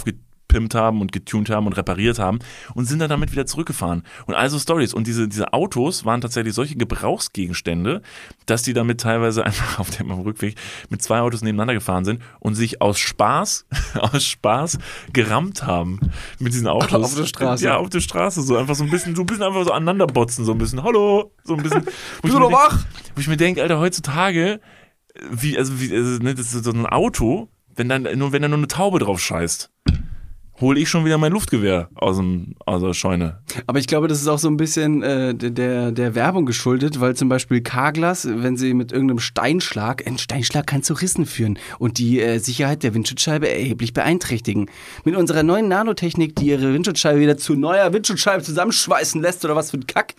aufgepimpt haben und getuned haben und repariert haben und sind dann damit wieder zurückgefahren. Und also Stories. Und diese, diese Autos waren tatsächlich solche Gebrauchsgegenstände, dass die damit teilweise einfach auf dem Rückweg mit zwei Autos nebeneinander gefahren sind und sich aus Spaß, aus Spaß gerammt haben mit diesen Autos. Auf der Straße. Ja, auf der Straße. So einfach so ein bisschen, so ein bisschen einfach so aneinander botzen, so ein bisschen. Hallo! So ein bisschen. Wo ich mir denk- Wo ich mir denke, Alter, heutzutage, wie, also, wie, also, ne, das ist so ein Auto, wenn dann, nur, wenn da nur eine Taube drauf scheißt. Hole ich schon wieder mein Luftgewehr aus, dem, aus der Scheune. Aber ich glaube, das ist auch so ein bisschen äh, der, der Werbung geschuldet, weil zum Beispiel Carglass, wenn sie mit irgendeinem Steinschlag, ein Steinschlag kann zu Rissen führen und die äh, Sicherheit der Windschutzscheibe erheblich beeinträchtigen. Mit unserer neuen Nanotechnik, die ihre Windschutzscheibe wieder zu neuer Windschutzscheibe zusammenschweißen lässt oder was für ein Kack,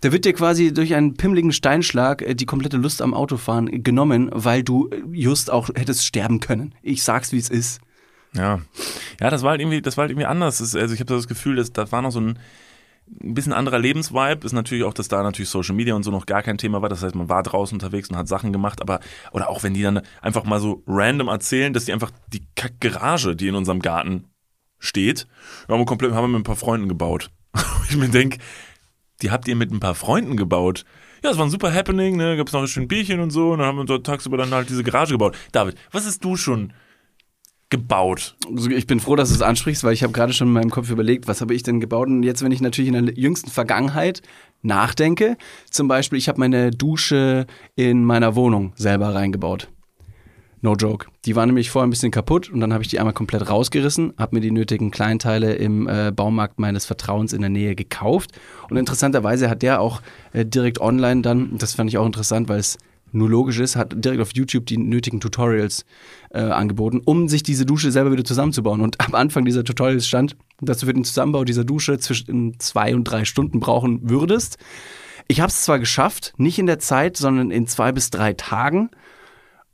da wird dir quasi durch einen pimmligen Steinschlag äh, die komplette Lust am Autofahren genommen, weil du äh, just auch hättest sterben können. Ich sag's, wie es ist. Ja. Ja, das war halt irgendwie, das war halt irgendwie anders. Das, also ich habe das Gefühl, dass da war noch so ein, ein bisschen anderer Lebensvibe. Ist natürlich auch, dass da natürlich Social Media und so noch gar kein Thema war. Das heißt, man war draußen unterwegs und hat Sachen gemacht, aber, oder auch wenn die dann einfach mal so random erzählen, dass die einfach die Kack-Garage, die in unserem Garten steht, haben wir komplett, haben wir mit ein paar Freunden gebaut. ich mir denke, die habt ihr mit ein paar Freunden gebaut. Ja, es war ein super Happening, ne? Gab es noch ein schönes Bierchen und so, und dann haben wir dort tagsüber dann halt diese Garage gebaut. David, was hast du schon gebaut? Also ich bin froh, dass du es ansprichst, weil ich habe gerade schon in meinem Kopf überlegt, was habe ich denn gebaut? Und jetzt, wenn ich natürlich in der jüngsten Vergangenheit nachdenke, zum Beispiel, ich habe meine Dusche in meiner Wohnung selber reingebaut. No joke. Die war nämlich vorher ein bisschen kaputt und dann habe ich die einmal komplett rausgerissen, habe mir die nötigen Kleinteile im äh, Baumarkt meines Vertrauens in der Nähe gekauft. Und interessanterweise hat der auch äh, direkt online dann, das fand ich auch interessant, weil es nur logisch ist, hat direkt auf YouTube die nötigen Tutorials äh, angeboten, um sich diese Dusche selber wieder zusammenzubauen. Und am Anfang dieser Tutorials stand, dass du für den Zusammenbau dieser Dusche zwischen zwei und drei Stunden brauchen würdest. Ich habe es zwar geschafft, nicht in der Zeit, sondern in zwei bis drei Tagen,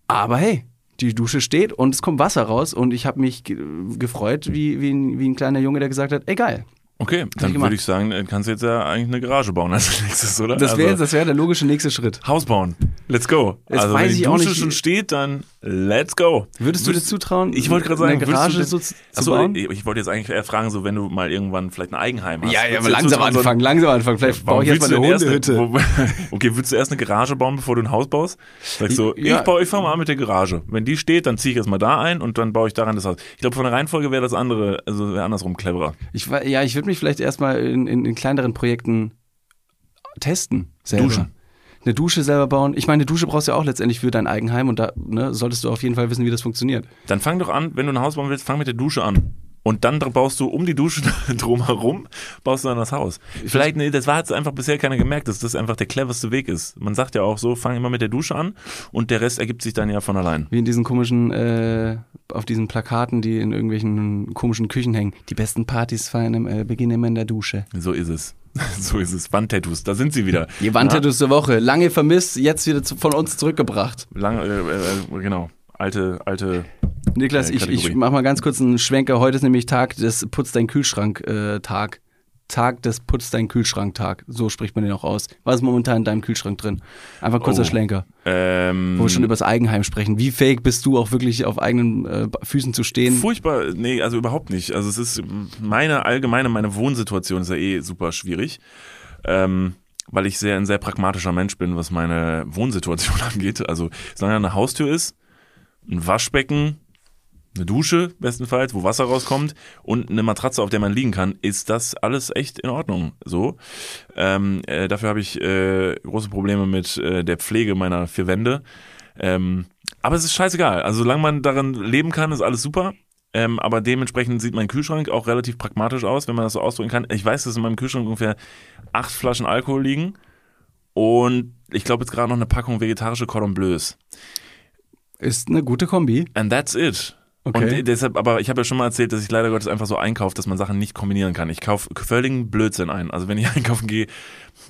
aber hey, die Dusche steht und es kommt Wasser raus und ich habe mich ge gefreut, wie, wie, ein, wie ein kleiner Junge, der gesagt hat, ey geil, Okay, dann würde ich sagen, kannst du jetzt ja eigentlich eine Garage bauen als nächstes, oder? Das wäre Also, das wär der logische nächste Schritt. Haus bauen. Let's go. Jetzt also wenn die Dusche schon steht, dann let's go. Würdest du dir zutrauen, Ich wollte gerade sagen, eine Garage du so denn- zu, Achso, bauen? ich, ich wollte jetzt eigentlich eher fragen, so wenn du mal irgendwann vielleicht ein Eigenheim hast. Ja, ja, aber du langsam zutrauen, so anfangen, langsam anfangen. Vielleicht baue ich erstmal du eine denn erst Hundehütte. okay, würdest du erst eine Garage bauen, bevor du ein Haus baust? Sagst so, Ja. ich baue, ich fange mal an mit der Garage. Wenn die steht, dann ziehe ich erstmal da ein und dann baue ich daran das Haus. Ich glaube, von der Reihenfolge wäre das andere, also wäre andersrum cleverer. Ich, ja, ich würde mich vielleicht erstmal in, in, in kleineren Projekten testen. Selber. Duschen. Eine Dusche selber bauen. Ich meine, eine Dusche brauchst du ja auch letztendlich für dein Eigenheim und da ne, solltest du auf jeden Fall wissen, wie das funktioniert. Dann fang doch an, wenn du ein Haus bauen willst, fang mit der Dusche an. Und dann baust du um die Dusche drumherum, baust du dann das Haus. Vielleicht, nee, das war jetzt einfach bisher keiner gemerkt, dass das einfach der cleverste Weg ist. Man sagt ja auch so, fang immer mit der Dusche an und der Rest ergibt sich dann ja von allein. Wie in diesen komischen, äh, auf diesen Plakaten, die in irgendwelchen komischen Küchen hängen. Die besten Partys feiern im, äh, beginnen immer in der Dusche. So ist es. So ist es. Wandtattoos, da sind sie wieder. Die Wandtattoos der Woche. Lange vermisst, jetzt wieder zu, von uns zurückgebracht. Lang, äh, äh, genau. Alte, alte. Niklas, ich, ich mach mal ganz kurz einen Schwenker. Heute ist nämlich Tag des Putz dein Kühlschrank äh, Tag. Tag des Putz dein Kühlschrank Tag. So spricht man den auch aus. Was ist momentan in deinem Kühlschrank drin? Einfach kurzer Oh. Schlenker. Ähm, Wo wir schon über das Eigenheim sprechen. Wie fähig bist du auch wirklich auf eigenen äh, Füßen zu stehen? Furchtbar, nee, also überhaupt nicht. Also es ist meine allgemeine, meine Wohnsituation ist ja eh super schwierig. Ähm, weil ich sehr ein sehr pragmatischer Mensch bin, was meine Wohnsituation angeht. Also solange da eine Haustür ist, ein Waschbecken, eine Dusche bestenfalls, wo Wasser rauskommt und eine Matratze, auf der man liegen kann, ist das alles echt in Ordnung. So. Ähm, äh, dafür habe ich äh, große Probleme mit äh, der Pflege meiner vier Wände. Ähm, aber es ist scheißegal. Also solange man darin leben kann, ist alles super. Ähm, aber dementsprechend sieht mein Kühlschrank auch relativ pragmatisch aus, wenn man das so ausdrücken kann. Ich weiß, dass in meinem Kühlschrank ungefähr acht Flaschen Alkohol liegen und ich glaube jetzt gerade noch eine Packung vegetarische Cordon Bleus. Ist eine gute Kombi. And that's it. Okay. Und deshalb, aber ich habe ja schon mal erzählt, dass ich leider Gottes einfach so einkaufe, dass man Sachen nicht kombinieren kann. Ich kaufe völligen Blödsinn ein. Also wenn ich einkaufen gehe,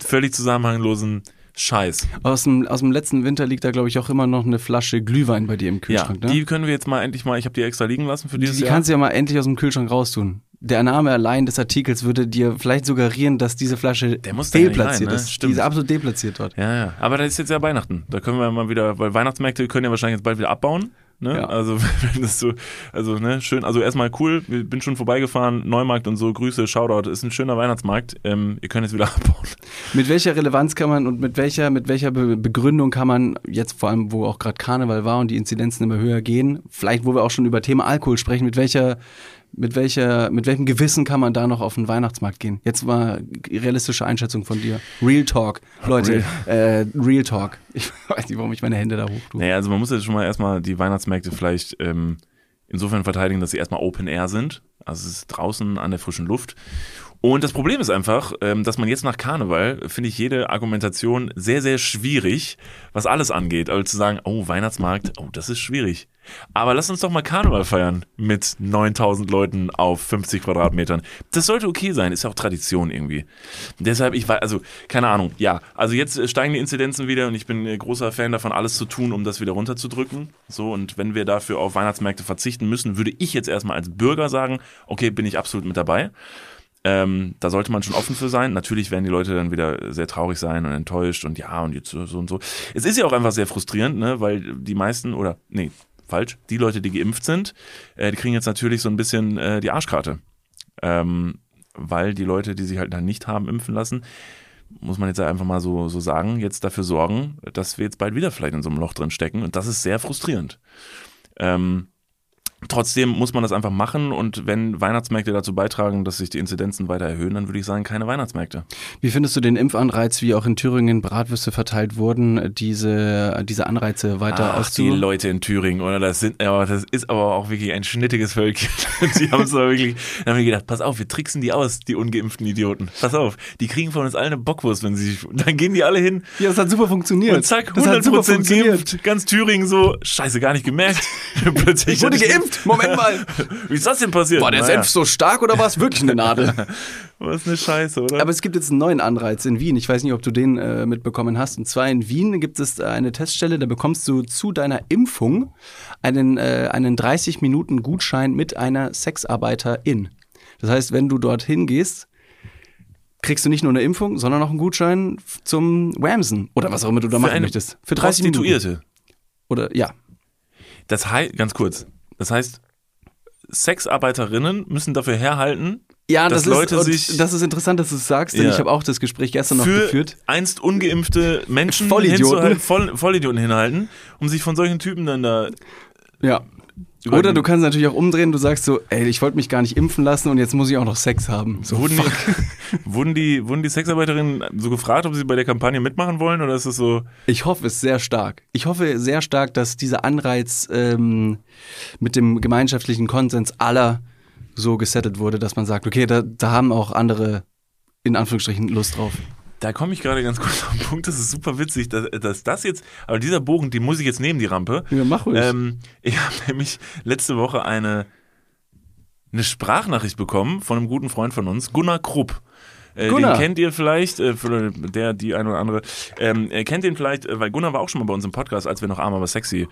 völlig zusammenhanglosen Scheiß. Aus dem, aus dem letzten Winter liegt da, glaube ich, auch immer noch eine Flasche Glühwein bei dir im Ja, Kühlschrank. ne? die können wir jetzt mal endlich mal, ich habe die extra liegen lassen für Die, dieses die Jahr. kannst du ja mal endlich aus dem Kühlschrank raustun. Der Name allein des Artikels würde dir vielleicht suggerieren, dass diese Flasche Der muss da ja deplatziert rein, ne? ist. Stimmt. Die ist absolut deplatziert dort. Ja, ja. Aber das ist jetzt ja Weihnachten. Da können wir mal wieder, weil Weihnachtsmärkte können ja wahrscheinlich jetzt bald wieder abbauen. Ne? Ja. Also, wenn das so, also, ne, schön. Also, erstmal cool. Ich bin schon vorbeigefahren. Neumarkt und so. Grüße, Shoutout. Ist ein schöner Weihnachtsmarkt. Ähm, ihr könnt jetzt wieder abbauen. Mit welcher Relevanz kann man und mit welcher, mit welcher Be Begründung kann man jetzt vor allem, wo auch gerade Karneval war und die Inzidenzen immer höher gehen, vielleicht wo wir auch schon über Thema Alkohol sprechen, mit welcher, mit welcher, mit welchem Gewissen kann man da noch auf den Weihnachtsmarkt gehen? Jetzt mal realistische Einschätzung von dir. Real Talk, Leute, Äh, Real Talk. Ich weiß nicht, warum ich meine Hände da hoch tue. Naja, also man muss jetzt schon mal erstmal die Weihnachtsmärkte vielleicht ähm, insofern verteidigen, dass sie erstmal Open Air sind. Also es ist draußen an der frischen Luft. Und das Problem ist einfach, ähm, dass man jetzt nach Karneval, finde ich jede Argumentation sehr, sehr schwierig, was alles angeht. Also zu sagen, oh, Weihnachtsmarkt, oh, das ist schwierig. Aber lass uns doch mal Karneval feiern mit 9000 Leuten auf 50 Quadratmetern. Das sollte okay sein, ist ja auch Tradition irgendwie. Deshalb, ich war, also, keine Ahnung, ja. Also jetzt äh, steigen die Inzidenzen wieder und ich bin äh, großer Fan davon, alles zu tun, um das wieder runterzudrücken. So, und wenn wir dafür auf Weihnachtsmärkte verzichten müssen, würde ich jetzt erstmal als Bürger sagen, okay, bin ich absolut mit dabei. Ähm, da sollte man schon offen für sein. Natürlich werden die Leute dann wieder sehr traurig sein und enttäuscht und ja und jetzt so und so. Es ist ja auch einfach sehr frustrierend, ne, weil die meisten oder nee, falsch, die Leute, die geimpft sind, äh, die kriegen jetzt natürlich so ein bisschen äh, die Arschkarte. Ähm, weil die Leute, die sich halt dann nicht haben impfen lassen, muss man jetzt einfach mal so, so sagen, jetzt dafür sorgen, dass wir jetzt bald wieder vielleicht in so einem Loch drin stecken. Und das ist sehr frustrierend. Ähm, Trotzdem muss man das einfach machen und wenn Weihnachtsmärkte dazu beitragen, dass sich die Inzidenzen weiter erhöhen, dann würde ich sagen, keine Weihnachtsmärkte. Wie findest du den Impfanreiz, wie auch in Thüringen Bratwürste verteilt wurden, diese, diese Anreize weiter Ach, die Leute in Thüringen, oder? Das sind, aber das ist aber auch wirklich ein schnittiges Völkchen. die haben es aber wirklich, da haben wir gedacht, pass auf, wir tricksen die aus, die ungeimpften Idioten. Pass auf, die kriegen von uns alle eine Bockwurst, wenn sie sich, dann gehen die alle hin Ja, das hat super funktioniert. und zack, Das hat super 100% funktioniert. geimpft. Ganz Thüringen so, scheiße, gar nicht gemerkt. Plötzlich Ich wurde hatte geimpft! Moment mal! Wie ist das denn passiert? War der Naja, Senf so stark oder war es wirklich eine Nadel? Was eine Scheiße, oder? Aber es gibt jetzt einen neuen Anreiz in Wien. Ich weiß nicht, ob du den äh, mitbekommen hast. Und zwar in Wien gibt es eine Teststelle, da bekommst du zu deiner Impfung einen, äh, einen 30 Minuten Gutschein mit einer Sexarbeiterin. Das heißt, wenn du dorthin gehst, kriegst du nicht nur eine Impfung, sondern auch einen Gutschein zum Whamsen oder was auch immer du da Für machen möchtest. Für 30 Minuten. Oder ja. Das heißt, ganz kurz, das heißt, Sexarbeiterinnen müssen dafür herhalten, Ja, Dass das, Leute ist, sich- das ist interessant, dass du es sagst, denn Ja. ich habe auch das Gespräch gestern noch für geführt. einst ungeimpfte Menschen Vollidioten. Voll, Vollidioten hinhalten, um sich von solchen Typen dann da Ja. Oder du kannst natürlich auch umdrehen, du sagst so, ey, ich wollte mich gar nicht impfen lassen und jetzt muss ich auch noch Sex haben. So, Wurden die, wurden, die, wurden die Sexarbeiterinnen so gefragt, ob sie bei der Kampagne mitmachen wollen oder ist es so, Ich hoffe es sehr stark. Ich hoffe sehr stark, dass dieser Anreiz ähm, mit dem gemeinschaftlichen Konsens aller so gesettelt wurde, dass man sagt, okay, da, da haben auch andere in Anführungsstrichen Lust drauf. Da komme ich gerade ganz kurz auf den Punkt, das ist super witzig, dass, dass das jetzt, aber dieser Bogen, den muss ich jetzt nehmen, die Rampe. Ja, mach ruhig. Ähm, ich habe nämlich letzte Woche eine, eine Sprachnachricht bekommen von einem guten Freund von uns, Gunnar Krupp. Äh, Gunnar. Den kennt ihr vielleicht, äh, der, die ein oder andere. Ähm, ihr kennt den vielleicht, äh, weil Gunnar war auch schon mal bei uns im Podcast, als wir noch arm, aber sexy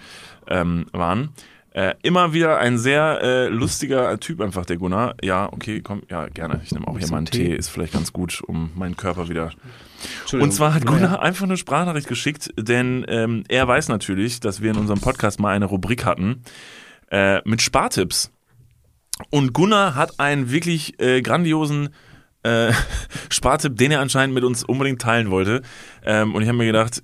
ähm, waren. Äh, immer wieder ein sehr äh, lustiger Typ einfach, der Gunnar. Ja, okay, komm, ja, gerne. Ich nehme auch hier mal einen Tee. Ist vielleicht ganz gut, um meinen Körper wieder und zwar hat Gunnar einfach eine Sprachnachricht geschickt, denn ähm, er weiß natürlich, dass wir in unserem Podcast mal eine Rubrik hatten äh, mit Spartipps. Und Gunnar hat einen wirklich äh, grandiosen äh, Spartipp, den er anscheinend mit uns unbedingt teilen wollte. Ähm, und ich habe mir gedacht,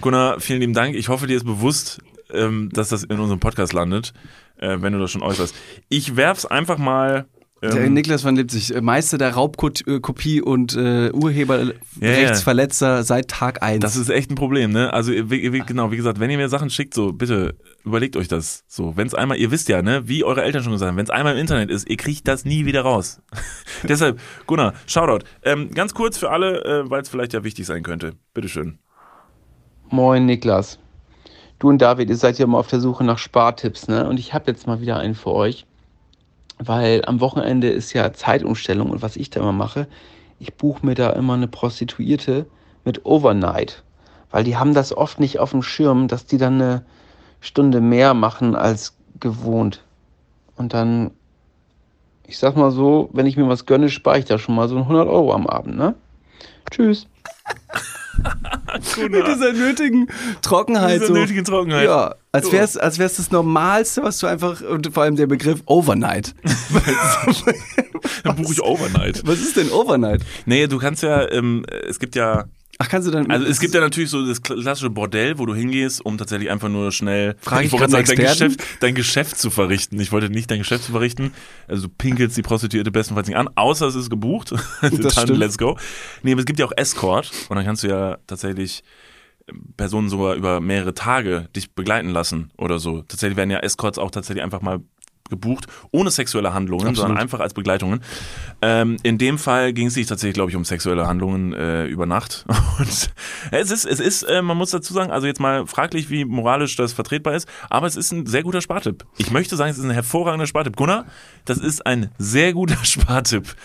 Gunnar, vielen lieben Dank. Ich hoffe, dir ist bewusst, ähm, dass das in unserem Podcast landet, äh, wenn du das schon äußerst. Ich werf's einfach mal. Der Ähm, Niklas van Lipzig, äh, Meister der Raubkopie und äh, Urheberrechtsverletzer seit Tag 1. Das ist echt ein Problem, ne? Also wie, wie, genau, wie gesagt, wenn ihr mir Sachen schickt, so bitte überlegt euch das. So, wenn es einmal, ihr wisst ja, ne, wie eure Eltern schon gesagt haben, wenn es einmal im Internet ist, ihr kriegt das nie wieder raus. Deshalb, Gunnar, Shoutout. Ähm, ganz kurz für alle, äh, weil es vielleicht ja wichtig sein könnte. Bitteschön. Moin Niklas. Du und David, ihr seid ja immer auf der Suche nach Spartipps, ne? Und ich habe jetzt mal wieder einen für euch, weil am Wochenende ist ja Zeitumstellung und was ich da immer mache, ich buche mir da immer eine Prostituierte mit Overnight, weil die haben das oft nicht auf dem Schirm, dass die dann eine Stunde mehr machen als gewohnt. Und dann, ich sag mal so, wenn ich mir was gönne, spare ich da schon mal so 100 Euro am Abend, ne? Tschüss. mit dieser nötigen Trockenheit. Diese so. nötige Trockenheit. Ja, als wär's, als wär's das Normalste, was du einfach, und vor allem der Begriff Overnight. Dann buche ich Overnight. Was ist denn Overnight? Nee, du kannst ja, ähm, es gibt ja, Ach, kannst du dann. also es gibt ja natürlich so das klassische Bordell, wo du hingehst, um tatsächlich einfach nur schnell Frage ich gerade sagen, dein? Geschäft, dein Geschäft zu verrichten. Ich wollte nicht dein Geschäft zu verrichten. Also du pinkelst die Prostituierte bestenfalls nicht an, außer es ist gebucht. Dann stimmt. let's go. Nee, aber es gibt ja auch Escort und dann kannst du ja tatsächlich ähm, Personen sogar über mehrere Tage dich begleiten lassen oder so. Tatsächlich werden ja Escorts auch tatsächlich einfach mal gebucht, ohne sexuelle Handlungen, Absolut. sondern einfach als Begleitungen. Ähm, in dem Fall ging es sich tatsächlich, glaube ich, um sexuelle Handlungen äh, über Nacht. Und es ist, es ist, äh, man muss dazu sagen, also jetzt mal fraglich, wie moralisch das vertretbar ist, aber es ist ein sehr guter Spartipp. Ich möchte sagen, es ist ein hervorragender Spartipp. Gunnar, das ist ein sehr guter Spartipp.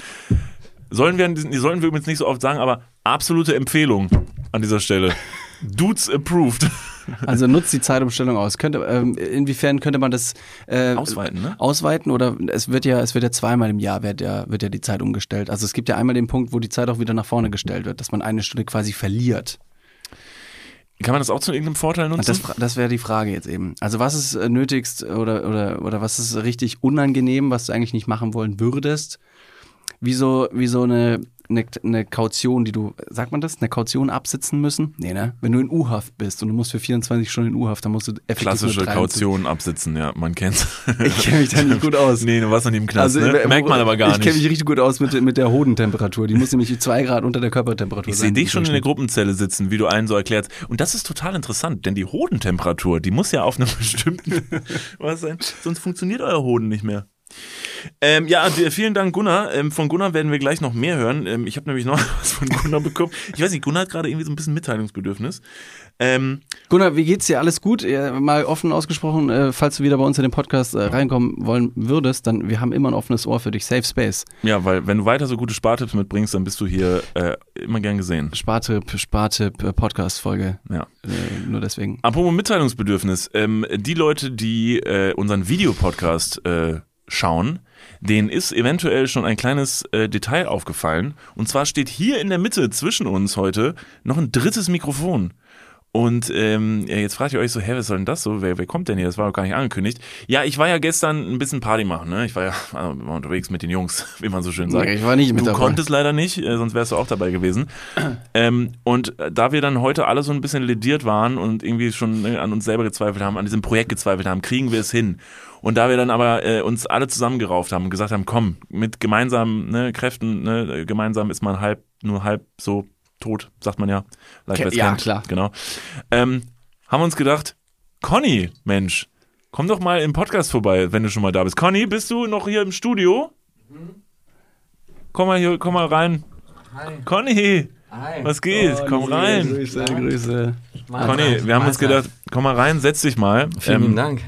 Sollen wir, die sollten wir übrigens nicht so oft sagen, aber absolute Empfehlung an dieser Stelle. Dudes approved. Also nutzt die Zeitumstellung aus. Könnte, ähm, inwiefern könnte man das äh, Ausweiten, ne? Ausweiten oder es wird ja, es wird ja zweimal im Jahr wird ja, wird ja die Zeit umgestellt. Also es gibt ja einmal den Punkt, wo die Zeit auch wieder nach vorne gestellt wird, dass man eine Stunde quasi verliert. Kann man das auch zu irgendeinem Vorteil nutzen? Das, das wäre die Frage jetzt eben. Also was ist äh, nötigst oder, oder, oder was ist richtig unangenehm, was du eigentlich nicht machen wollen würdest? Wie so, wie so eine, eine, eine Kaution, die du, sagt man das, eine Kaution absitzen müssen? Nee, ne? Wenn du in U-Haft bist und du musst für 24 Stunden in U-Haft, dann musst du effektiv Klassische nur 23 Kaution absitzen, ja, man kennt's. Ich kenne mich da nicht gut aus. Nee, du warst noch nie im Knast, Also, ne? äh, Merkt man aber gar ich kenne mich nicht. richtig gut aus mit, mit der Hodentemperatur. Die muss nämlich zwei Grad unter der Körpertemperatur Ich sein. sehe dich schon in der. Gruppenzelle sitzen, wie du einen so erklärst. Und das ist total interessant, denn die Hodentemperatur, die muss ja auf einem bestimmten was sein, sonst funktioniert euer Hoden nicht mehr. Ähm, ja, vielen Dank, Gunnar. Ähm, von Gunnar werden wir gleich noch mehr hören. Ähm, ich habe nämlich noch was von Gunnar bekommen. Ich weiß nicht, Gunnar hat gerade irgendwie so ein bisschen Mitteilungsbedürfnis. Ähm, Gunnar, wie geht's dir? Alles gut? Ja, mal offen ausgesprochen, äh, falls du wieder bei uns in den Podcast äh, reinkommen wollen würdest, dann wir haben immer ein offenes Ohr für dich. Safe Space. ja, weil wenn du weiter so gute Spartipps mitbringst, dann bist du hier äh, immer gern gesehen. Spartipp, Spartipp, äh, Podcast-Folge. Ja. Äh, nur deswegen. Apropos Mitteilungsbedürfnis, ähm, die Leute, die äh, unseren Videopodcast äh, schauen, denen ist eventuell schon ein kleines äh, Detail aufgefallen. Und zwar steht hier in der Mitte zwischen uns heute noch ein drittes Mikrofon. Und ähm, jetzt fragt ihr euch so, hä, was soll denn das so? Wer, wer kommt denn hier? Das war doch gar nicht angekündigt. Ja, ich war ja gestern ein bisschen Party machen, ne? Ich war ja also, war unterwegs mit den Jungs, wie man so schön sagt. Nee, ich war nicht mit du dabei. konntest leider nicht, äh, sonst wärst du auch dabei gewesen. ähm, und äh, da wir dann heute alle so ein bisschen lediert waren und irgendwie schon ne, an uns selber gezweifelt haben, an diesem Projekt gezweifelt haben, kriegen wir es hin. Und da wir dann aber äh, uns alle zusammengerauft haben und gesagt haben, komm, mit gemeinsamen ne, Kräften, ne, gemeinsam ist man halb, nur halb so tot, sagt man ja. Like Ke- ja, kennt. klar. Genau. Ähm, haben wir uns gedacht, Conny, Mensch, komm doch mal im Podcast vorbei, wenn du schon mal da bist. Conny, bist du noch hier im Studio? Komm mal hier, komm mal rein. Hi. Conny, Hi. was geht? komm rein. Grüße, Grüße. Conny, wir haben uns gedacht, komm mal rein, setz dich mal. Vielen Ähm, Dank.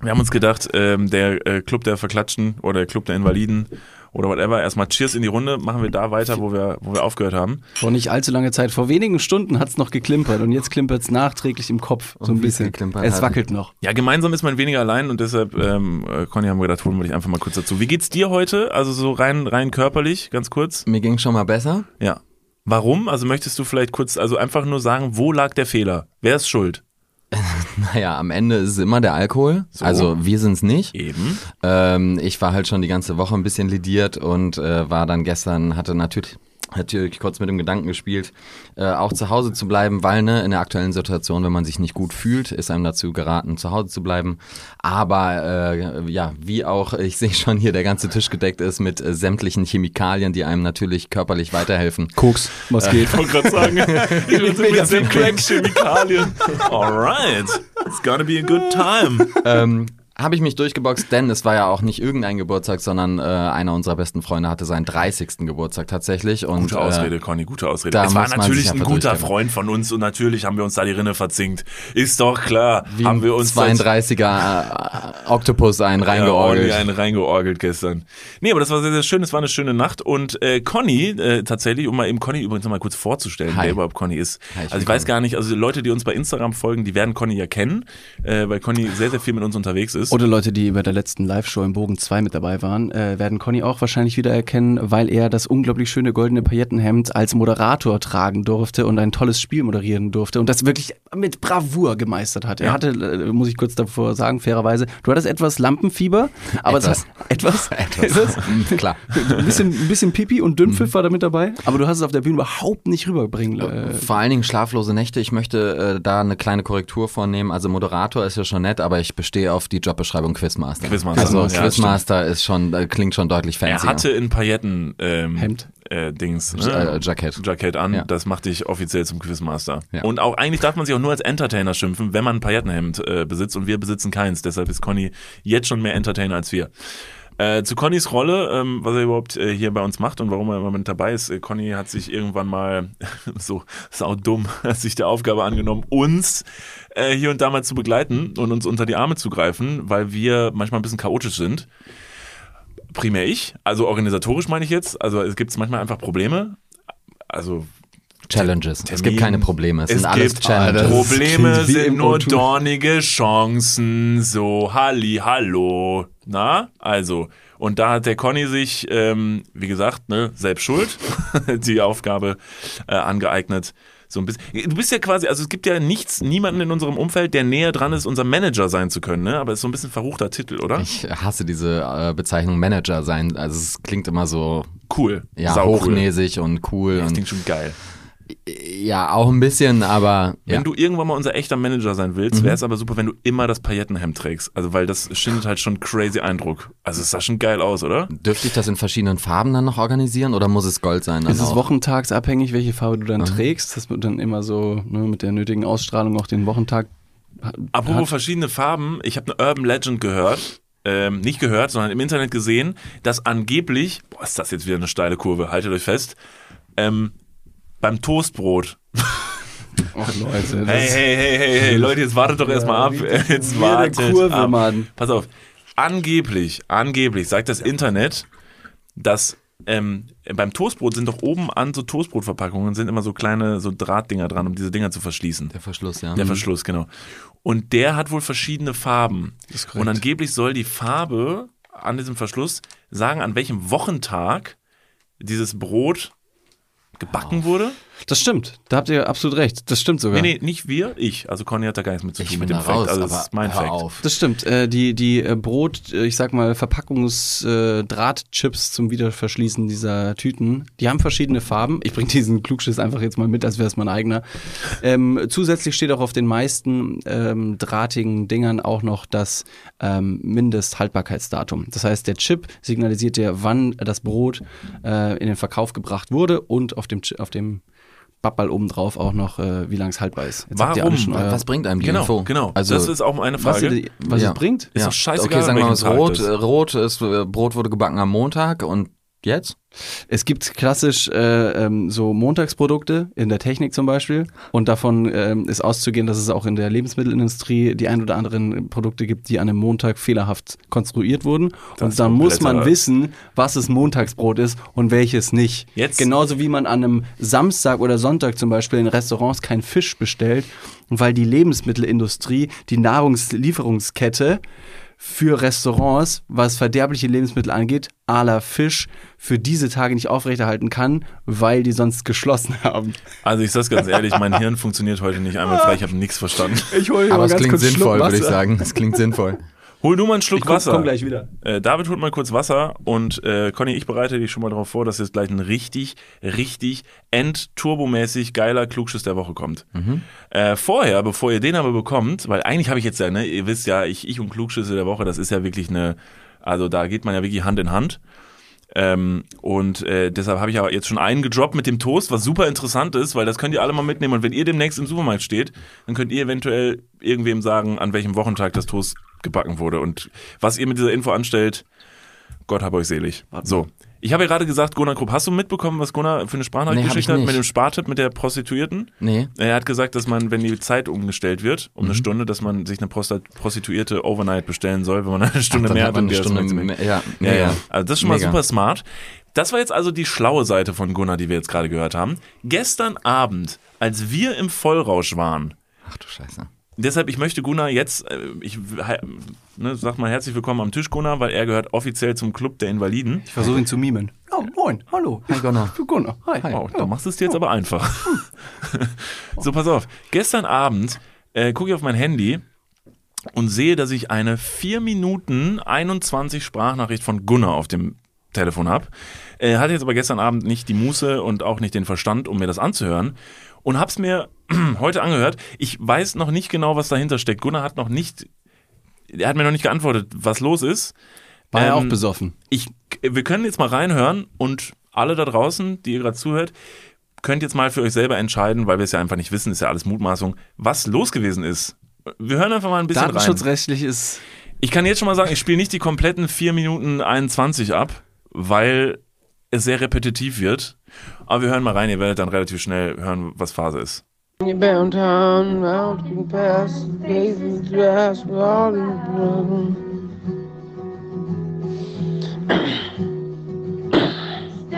Wir haben uns gedacht, ähm, der äh, Club der Verklatschten oder der Club der Invaliden oder whatever, erstmal Cheers in die Runde, machen wir da weiter, wo wir, wo wir aufgehört haben. Vor nicht allzu langer Zeit, vor wenigen Stunden hat's noch geklimpert und jetzt klimpert's nachträglich im Kopf so ein bisschen. Es hat. wackelt noch. Ja, gemeinsam ist man weniger allein und deshalb, ähm, äh, Conny, haben wir gedacht, holen wir dich einfach mal kurz dazu. Wie geht's dir heute? Also so rein, rein körperlich, ganz kurz. Mir ging schon mal besser. Ja. Warum? Also möchtest du vielleicht kurz, also einfach nur sagen, wo lag der Fehler? Wer ist schuld? Naja, am Ende ist es immer der Alkohol. Also wir sind's nicht. Eben. Ähm, ich war halt schon die ganze Woche ein bisschen lidiert und äh, war dann gestern, hatte natürlich natürlich kurz mit dem Gedanken gespielt, äh, auch zu Hause zu bleiben, weil ne, in der aktuellen Situation, wenn man sich nicht gut fühlt, ist einem dazu geraten, zu Hause zu bleiben. Aber äh, ja, wie auch, ich sehe schon hier, der ganze Tisch gedeckt ist mit äh, sämtlichen Chemikalien, die einem natürlich körperlich weiterhelfen. Koks, was geht? Ich wollte gerade sagen, ich bin mit Crack Chemikalien. Alright. It's gonna be a good time. ähm, habe ich mich durchgeboxt, denn es war ja auch nicht irgendein Geburtstag, sondern äh, einer unserer besten Freunde hatte seinen 30. Geburtstag tatsächlich. Und, Gute Ausrede, Äh, Conny, gute Ausrede. da Es war natürlich ein guter. Freund von uns und natürlich haben wir uns da die Rinne verzinkt. Ist doch klar. wie haben wir uns das- 32er äh, Octopus einen Ja, reingeorgelt. ordentlich einen reingeorgelt gestern. Nee, aber das war sehr, sehr schön. Es war eine schöne Nacht. Und äh, Conny, äh, tatsächlich, um mal eben Conny übrigens noch mal kurz vorzustellen, Hi. wer überhaupt Conny ist. Hi, ich also ich weiß Conny. gar nicht, also Leute, die uns bei Instagram folgen, die werden Conny ja kennen, äh, weil Conny sehr, sehr viel mit uns unterwegs ist. Oder Leute, die bei der letzten Live-Show im Bogen 2 mit dabei waren, äh, werden Conny auch wahrscheinlich wieder erkennen, weil er das unglaublich schöne goldene Paillettenhemd als Moderator tragen durfte und ein tolles Spiel moderieren durfte und das wirklich mit Bravour gemeistert hat. Er Ja. hatte, äh, muss ich kurz davor sagen, fairerweise, du hattest etwas Lampenfieber, aber Etwas. Hat, etwas, Etwas. Klar. ein bisschen, ein bisschen Pipi und Dünnpfiff war da mit dabei, aber du hast es auf der Bühne überhaupt nicht rüberbringen. Äh, Vor allen Dingen schlaflose Nächte. Ich möchte äh, da eine kleine Korrektur vornehmen. Also Moderator ist ja schon nett, aber ich bestehe auf die Jobbeschreibung Quizmaster. Quizmaster, Also ja, Quizmaster ist schon, äh, klingt schon deutlich er fancier. hatte in Pailletten ähm, Hemd. äh, Dings, Äh, ne? Jackett. Jackett an, Ja. das macht dich offiziell zum Quizmaster. Ja. Und auch eigentlich darf man sich auch nur als Entertainer schimpfen, wenn man ein Paillettenhemd äh, besitzt und wir besitzen keins. Deshalb ist Conny jetzt schon mehr Entertainer als wir. Äh, zu Connys Rolle, ähm, was er überhaupt äh, hier bei uns macht und warum er immer mit dabei ist. Äh, Conny hat sich irgendwann mal so saudumm hat sich der Aufgabe angenommen, uns äh, hier und da mal zu begleiten und uns unter die Arme zu greifen, weil wir manchmal ein bisschen chaotisch sind. Primär ich, also organisatorisch meine ich jetzt. Also es gibt manchmal einfach Probleme. Also Challenges. es Termin. gibt keine Probleme. Es, es sind alles gibt Challenges. Probleme sind nur O2. dornige Chancen. So, Halli, hallo. Na, also. Und da hat der Conny sich, ähm, wie gesagt, ne, selbst schuld, die Aufgabe äh, angeeignet. So ein bisschen. Du bist ja quasi, also es gibt ja nichts, niemanden in unserem Umfeld, der näher dran ist, unser Manager sein zu können, ne? Aber es ist so ein bisschen verruchter Titel, oder? Ich hasse diese äh, Bezeichnung Manager sein. Also es klingt immer so cool. ja, hochnäsig und cool. Das Und, klingt schon geil. Ja, auch ein bisschen, aber Wenn ja. du irgendwann mal unser echter Manager sein willst, wäre es aber super, wenn du immer das Paillettenhemd trägst. Also, weil das schindet halt schon crazy Eindruck. Also, es sah schon geil aus, oder? Dürfte ich das in verschiedenen Farben dann noch organisieren oder muss es Gold sein? Dann Ist es auch? wochentagsabhängig, welche Farbe du dann trägst, dass du dann immer so ne, mit der nötigen Ausstrahlung auch den Wochentag Apropos Hat- verschiedene Farben, ich habe eine Urban Legend gehört. Ähm, nicht gehört, sondern im Internet gesehen, dass angeblich, boah, ist das jetzt wieder eine steile Kurve, haltet euch fest, ähm, beim Toastbrot. Ach Leute, das Hey, hey, hey, hey, hey, Leute, jetzt wartet doch erstmal ab. Jetzt wartet Kurve, ab. Mann. Pass auf. Angeblich, angeblich sagt das Internet, dass ähm, beim Toastbrot sind doch oben an so Toastbrotverpackungen sind immer so kleine so Drahtdinger dran, um diese Dinger zu verschließen. Der Verschluss, ja. Der Verschluss, genau. Und der hat wohl verschiedene Farben. ist korrekt. Und angeblich soll die Farbe an diesem Verschluss sagen, an welchem Wochentag dieses Brot gebacken wurde. Das stimmt, da habt ihr absolut recht. Das stimmt sogar. Nee, nee, nicht wir, ich. Also Conny hat da gar nichts mit zu ich tun bin mit dem Fact. Also das ist mein hör Fact. auf. Das stimmt. Äh, die die äh, Brot, äh, ich sag mal, Verpackungs-Drahtchips zum Wiederverschließen dieser Tüten, die haben verschiedene Farben. Ich bringe diesen Klugschiss einfach jetzt mal mit, als wäre es mein eigener. Ähm, zusätzlich steht auch auf den meisten ähm, drahtigen Dingern auch noch das ähm, Mindesthaltbarkeitsdatum. Das heißt, der Chip signalisiert dir, wann das Brot äh, in den Verkauf gebracht wurde und auf dem, auf dem Babball obendrauf auch noch, äh, wie lange es haltbar ist. Jetzt Warum? schon euer- Was bringt einem die Genau, Info? genau. Also, das ist auch eine was, Frage. ihr- was Ja. es bringt? Ist ja. doch scheißegal, Okay, sagen wir mal, es Tag rot, das äh, ist. rot ist, äh, Brot wurde gebacken am Montag und jetzt? Es gibt klassisch äh, ähm, so Montagsprodukte in der Technik zum Beispiel und davon ähm, ist auszugehen, dass es auch in der Lebensmittelindustrie die ein oder anderen Produkte gibt, die an einem Montag fehlerhaft konstruiert wurden. Das und dann muss man wissen, was es Montagsbrot ist und welches nicht. Jetzt- Genauso wie man an einem Samstag oder Sonntag zum Beispiel in Restaurants kein Fisch bestellt, weil die Lebensmittelindustrie, die Nahrungslieferungskette für Restaurants, was verderbliche Lebensmittel angeht, à la Fisch, für diese Tage nicht aufrechterhalten kann, weil die sonst geschlossen haben. Also ich sag's ganz ehrlich, mein Hirn funktioniert heute nicht einmal frei, ich habe nichts verstanden. Ich hole Aber es klingt sinnvoll, würde ich sagen. Es klingt sinnvoll. Hol du mal einen Schluck Ich komm, Wasser. komm gleich wieder. Äh, David holt mal kurz Wasser und äh, Conny, ich bereite dich schon mal darauf vor, dass jetzt gleich ein richtig, richtig endturbomäßig geiler Klugschiss der Woche kommt. Äh, vorher, bevor ihr den aber bekommt, weil eigentlich habe ich jetzt ja, ne, ihr wisst ja, ich, ich und Klugschüsse der Woche, das ist ja wirklich eine, also da geht man ja wirklich Hand in Hand. Ähm, und äh, deshalb habe ich aber jetzt schon einen gedroppt mit dem Toast, was super interessant ist, weil das könnt ihr alle mal mitnehmen. Und wenn ihr demnächst im Supermarkt steht, dann könnt ihr eventuell irgendwem sagen, an welchem Wochentag das Toast gebacken wurde. Und was ihr mit dieser Info anstellt, Gott hab euch selig. So. Ich habe ja gerade gesagt, Gunnar Krupp, hast du mitbekommen, was Gunnar für eine Sprachnachricht Nee, geschickt hat mit dem Spartipp mit der Prostituierten? Nee. Er hat gesagt, dass man, wenn die Zeit umgestellt wird, um eine Mhm. Stunde, dass man sich eine Prosti- Prostituierte Overnight bestellen soll, wenn man eine Stunde Ach, mehr hat eine Stunde mehr. Ja, Ja, ja. mega. Also das ist schon mal Mega. super smart. Das war jetzt also die schlaue Seite von Gunnar, die wir jetzt gerade gehört haben. Gestern Abend, als wir im Vollrausch waren, Ach du Scheiße. Deshalb, ich möchte Gunnar jetzt, äh, ich ne, sag mal herzlich willkommen am Tisch, Gunnar, weil er gehört offiziell zum Club der Invaliden. Ich versuche ihn zu mimen. Oh, moin, hallo. Hi Gunnar. Ich bin Gunnar. Hi. Oh, da machst du es dir jetzt aber einfach. so, pass auf. Gestern Abend äh, gucke ich auf mein Handy und sehe, dass ich eine 4 Minuten 21 Sprachnachricht von Gunnar auf dem Telefon habe. Äh, hatte jetzt aber gestern Abend nicht die Muße und auch nicht den Verstand, um mir das anzuhören. Und hab's mir heute angehört. Ich weiß noch nicht genau, was dahinter steckt. Gunnar hat noch nicht, er hat mir noch nicht geantwortet, was los ist. War er Ähm, auch besoffen? ich, wir können jetzt mal reinhören und alle da draußen, die ihr gerade zuhört, könnt jetzt mal für euch selber entscheiden, weil wir es ja einfach nicht wissen, ist ja alles Mutmaßung, was los gewesen ist. Wir hören einfach mal ein bisschen rein. Datenschutzrechtlich ist. Ich kann jetzt schon mal sagen, ich spiele nicht die kompletten 4 Minuten 21 ab, weil es sehr repetitiv wird. Aber wir hören mal rein, ihr werdet dann relativ schnell hören, was Phase ist. Downtown, mountain pass,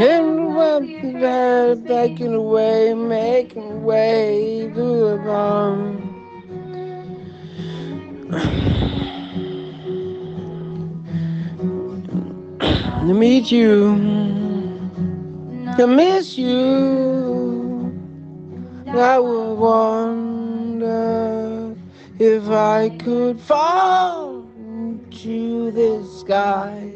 And backing away, making way to the bomb. To meet you, to miss you. I would wonder if I could fall into the sky.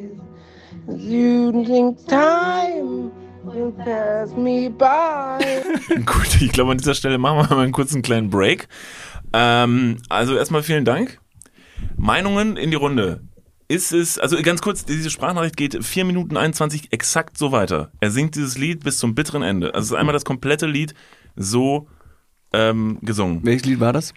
You'd think time would pass me by. Gut, ich glaube, an dieser Stelle machen wir mal einen kurzen kleinen Break. Ähm, also erstmal vielen Dank. Meinungen in die Runde. Ist es, also ganz kurz, diese Sprachnachricht geht 4 Minuten 21 exakt so weiter. Er singt dieses Lied bis zum bitteren Ende. Also es ist einmal das komplette Lied so ähm, gesungen. Welches Lied war das?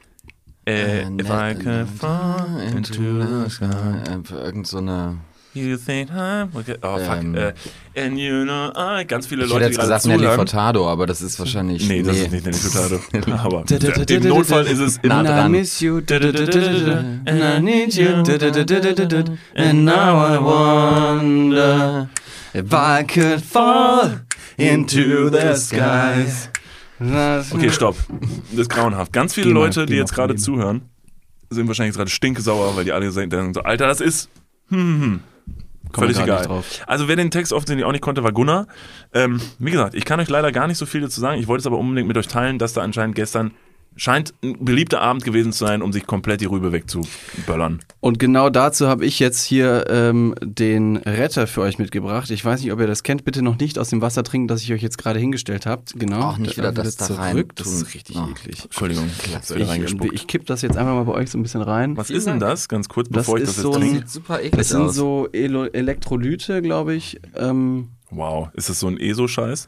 Äh, if I could fall into the sky. Äh, Irgend so eine. You think I'm okay. Oh fuck. Ähm. Äh, and you know I. Ganz viele Ich Leute, hätte die jetzt gesagt Nelly. Furtado, aber das ist wahrscheinlich. Nee, das ist nicht Nelly Furtado. Aber im Notfall ist es Nah immer dran. I miss you, and I need you, and now I wonder if I could fall into the skies. Okay, stopp. Das ist grauenhaft. Ganz viele Leute, die jetzt gerade zuhören, sind wahrscheinlich gerade stinkesauer, weil die alle so, Alter, das ist hm, hm. Völlig egal. Also wer den Text offensichtlich auch nicht konnte, war Gunnar. Ähm, wie gesagt, ich kann euch leider gar nicht so viel dazu sagen. Ich wollte es aber unbedingt mit euch teilen, dass da anscheinend gestern scheint ein beliebter Abend gewesen zu sein, um sich komplett die Rübe wegzuböllern. Und genau dazu habe ich jetzt hier ähm, den Retter für euch mitgebracht. Ich weiß nicht, ob ihr das kennt. Bitte noch nicht aus dem Wasser trinken, das ich euch jetzt gerade hingestellt habe. Genau. Auch nicht wieder das da rein. Das ist richtig Oh. eklig. Entschuldigung, Klasse. wieder Ich, reingespuckt. ich kipp das jetzt einfach mal bei euch so ein bisschen rein. Was ist denn das? Ganz kurz, Das bevor ich ist das so jetzt ein- trinke. Sieht super eklig Das sind aus. so Elo Elektrolyte, glaube ich. Ähm, Wow, ist das so ein ESO-Scheiß?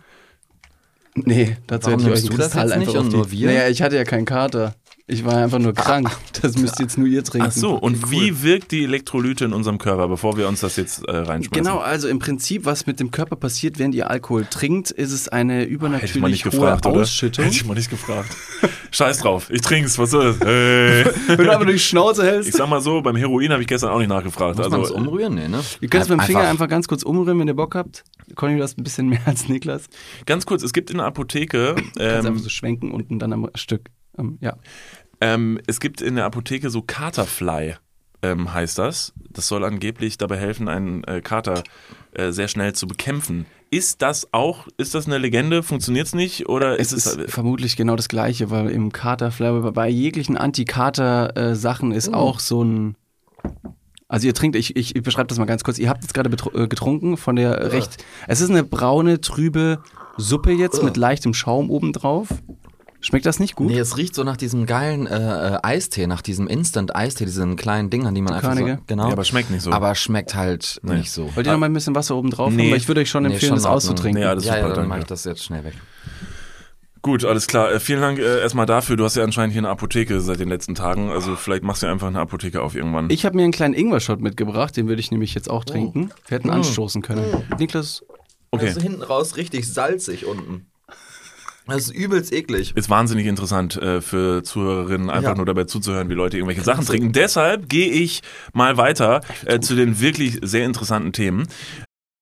Nee, dazu Warum hätte ich euch nimmst du das jetzt nicht einfach auf und nur wir? Naja, ich hatte ja keinen Kater. Ich war einfach nur krank. Das müsst jetzt nur ihr trinken. Ach so, und wie wirkt die Elektrolyte in unserem Körper, bevor wir uns das jetzt äh, reinschmeißen? Genau, also im Prinzip, was mit dem Körper passiert, während ihr Alkohol trinkt, ist es eine Hätte ich mal nicht übernatürlich hohe gefragt, oder? Ausschüttung. Hätte ich mal nicht gefragt. Scheiß drauf, ich trink's, was soll das? Hey. Wenn du einfach nur die Schnauze hältst. Ich sag mal so, beim Heroin habe ich gestern auch nicht nachgefragt. Muss man das Also, umrühren? Nee, ne? Ihr könnt es mit dem Finger Einfach- ganz kurz umrühren, wenn ihr Bock habt. Conny, du hast ein bisschen mehr als Niklas. ganz kurz, es gibt in der Apotheke, Kannst einfach ähm, so schwenken unten dann am Stück. Ähm, ja. Ähm, es gibt in der Apotheke so Katerfly, ähm, heißt das. Das soll angeblich dabei helfen, einen äh, Kater äh, sehr schnell zu bekämpfen. Ist das auch, ist das eine Legende? Funktioniert's nicht? Oder Es ist es, ist vermutlich genau das Gleiche, weil im Katerflavor, bei jeglichen Anti-Kater-Sachen ist auch so ein. Also ihr trinkt, ich, ich, ich beschreibe das mal ganz kurz. Ihr habt jetzt gerade äh, getrunken von der recht. Es ist eine braune, trübe Suppe jetzt mit leichtem Schaum obendrauf. Schmeckt das nicht gut? Nee, es riecht so nach diesem geilen äh, äh, Eistee, nach diesem Instant-Eistee, diesen kleinen Dingern, die man einfach so, Körnige? genau. Ja, aber schmeckt nicht so. Aber schmeckt halt Nee. nicht so. Wollt ihr noch mal ein bisschen Wasser oben drauf Nee. haben? Weil ich würde euch schon Nee, empfehlen, schon das auszutrinken. Nee, alles ja, super, ja, dann danke. mache ich das jetzt schnell weg. Gut, alles klar. Äh, vielen Dank äh, erstmal dafür. Du hast ja anscheinend hier eine Apotheke seit den letzten Tagen. Also vielleicht machst du ja einfach eine Apotheke auf irgendwann. Ich habe mir einen kleinen Ingwer-Shot mitgebracht, den würde ich nämlich jetzt auch trinken. Wir hätten anstoßen können. Niklas, okay. hinten raus richtig salzig unten. Das ist übelst eklig. Ist wahnsinnig interessant äh, für Zuhörerinnen, einfach Ja. nur dabei zuzuhören, wie Leute irgendwelche Sachen trinken. Deshalb gehe ich mal weiter äh, zu den wirklich sehr interessanten Themen.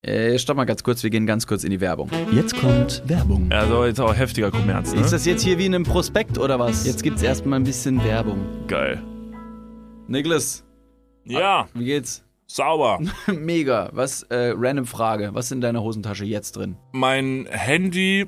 Äh, stopp mal ganz kurz, wir gehen ganz kurz in die Werbung. Jetzt kommt Werbung. Also jetzt auch heftiger Kommerz. Ne? Ist das jetzt hier wie in einem Prospekt oder was? jetzt gibt's erstmal ein bisschen Werbung. geil? Niklas, Ja, Wie geht's? sauber. Mega. Was, äh, random Frage. Was ist in deiner Hosentasche jetzt drin? Mein Handy,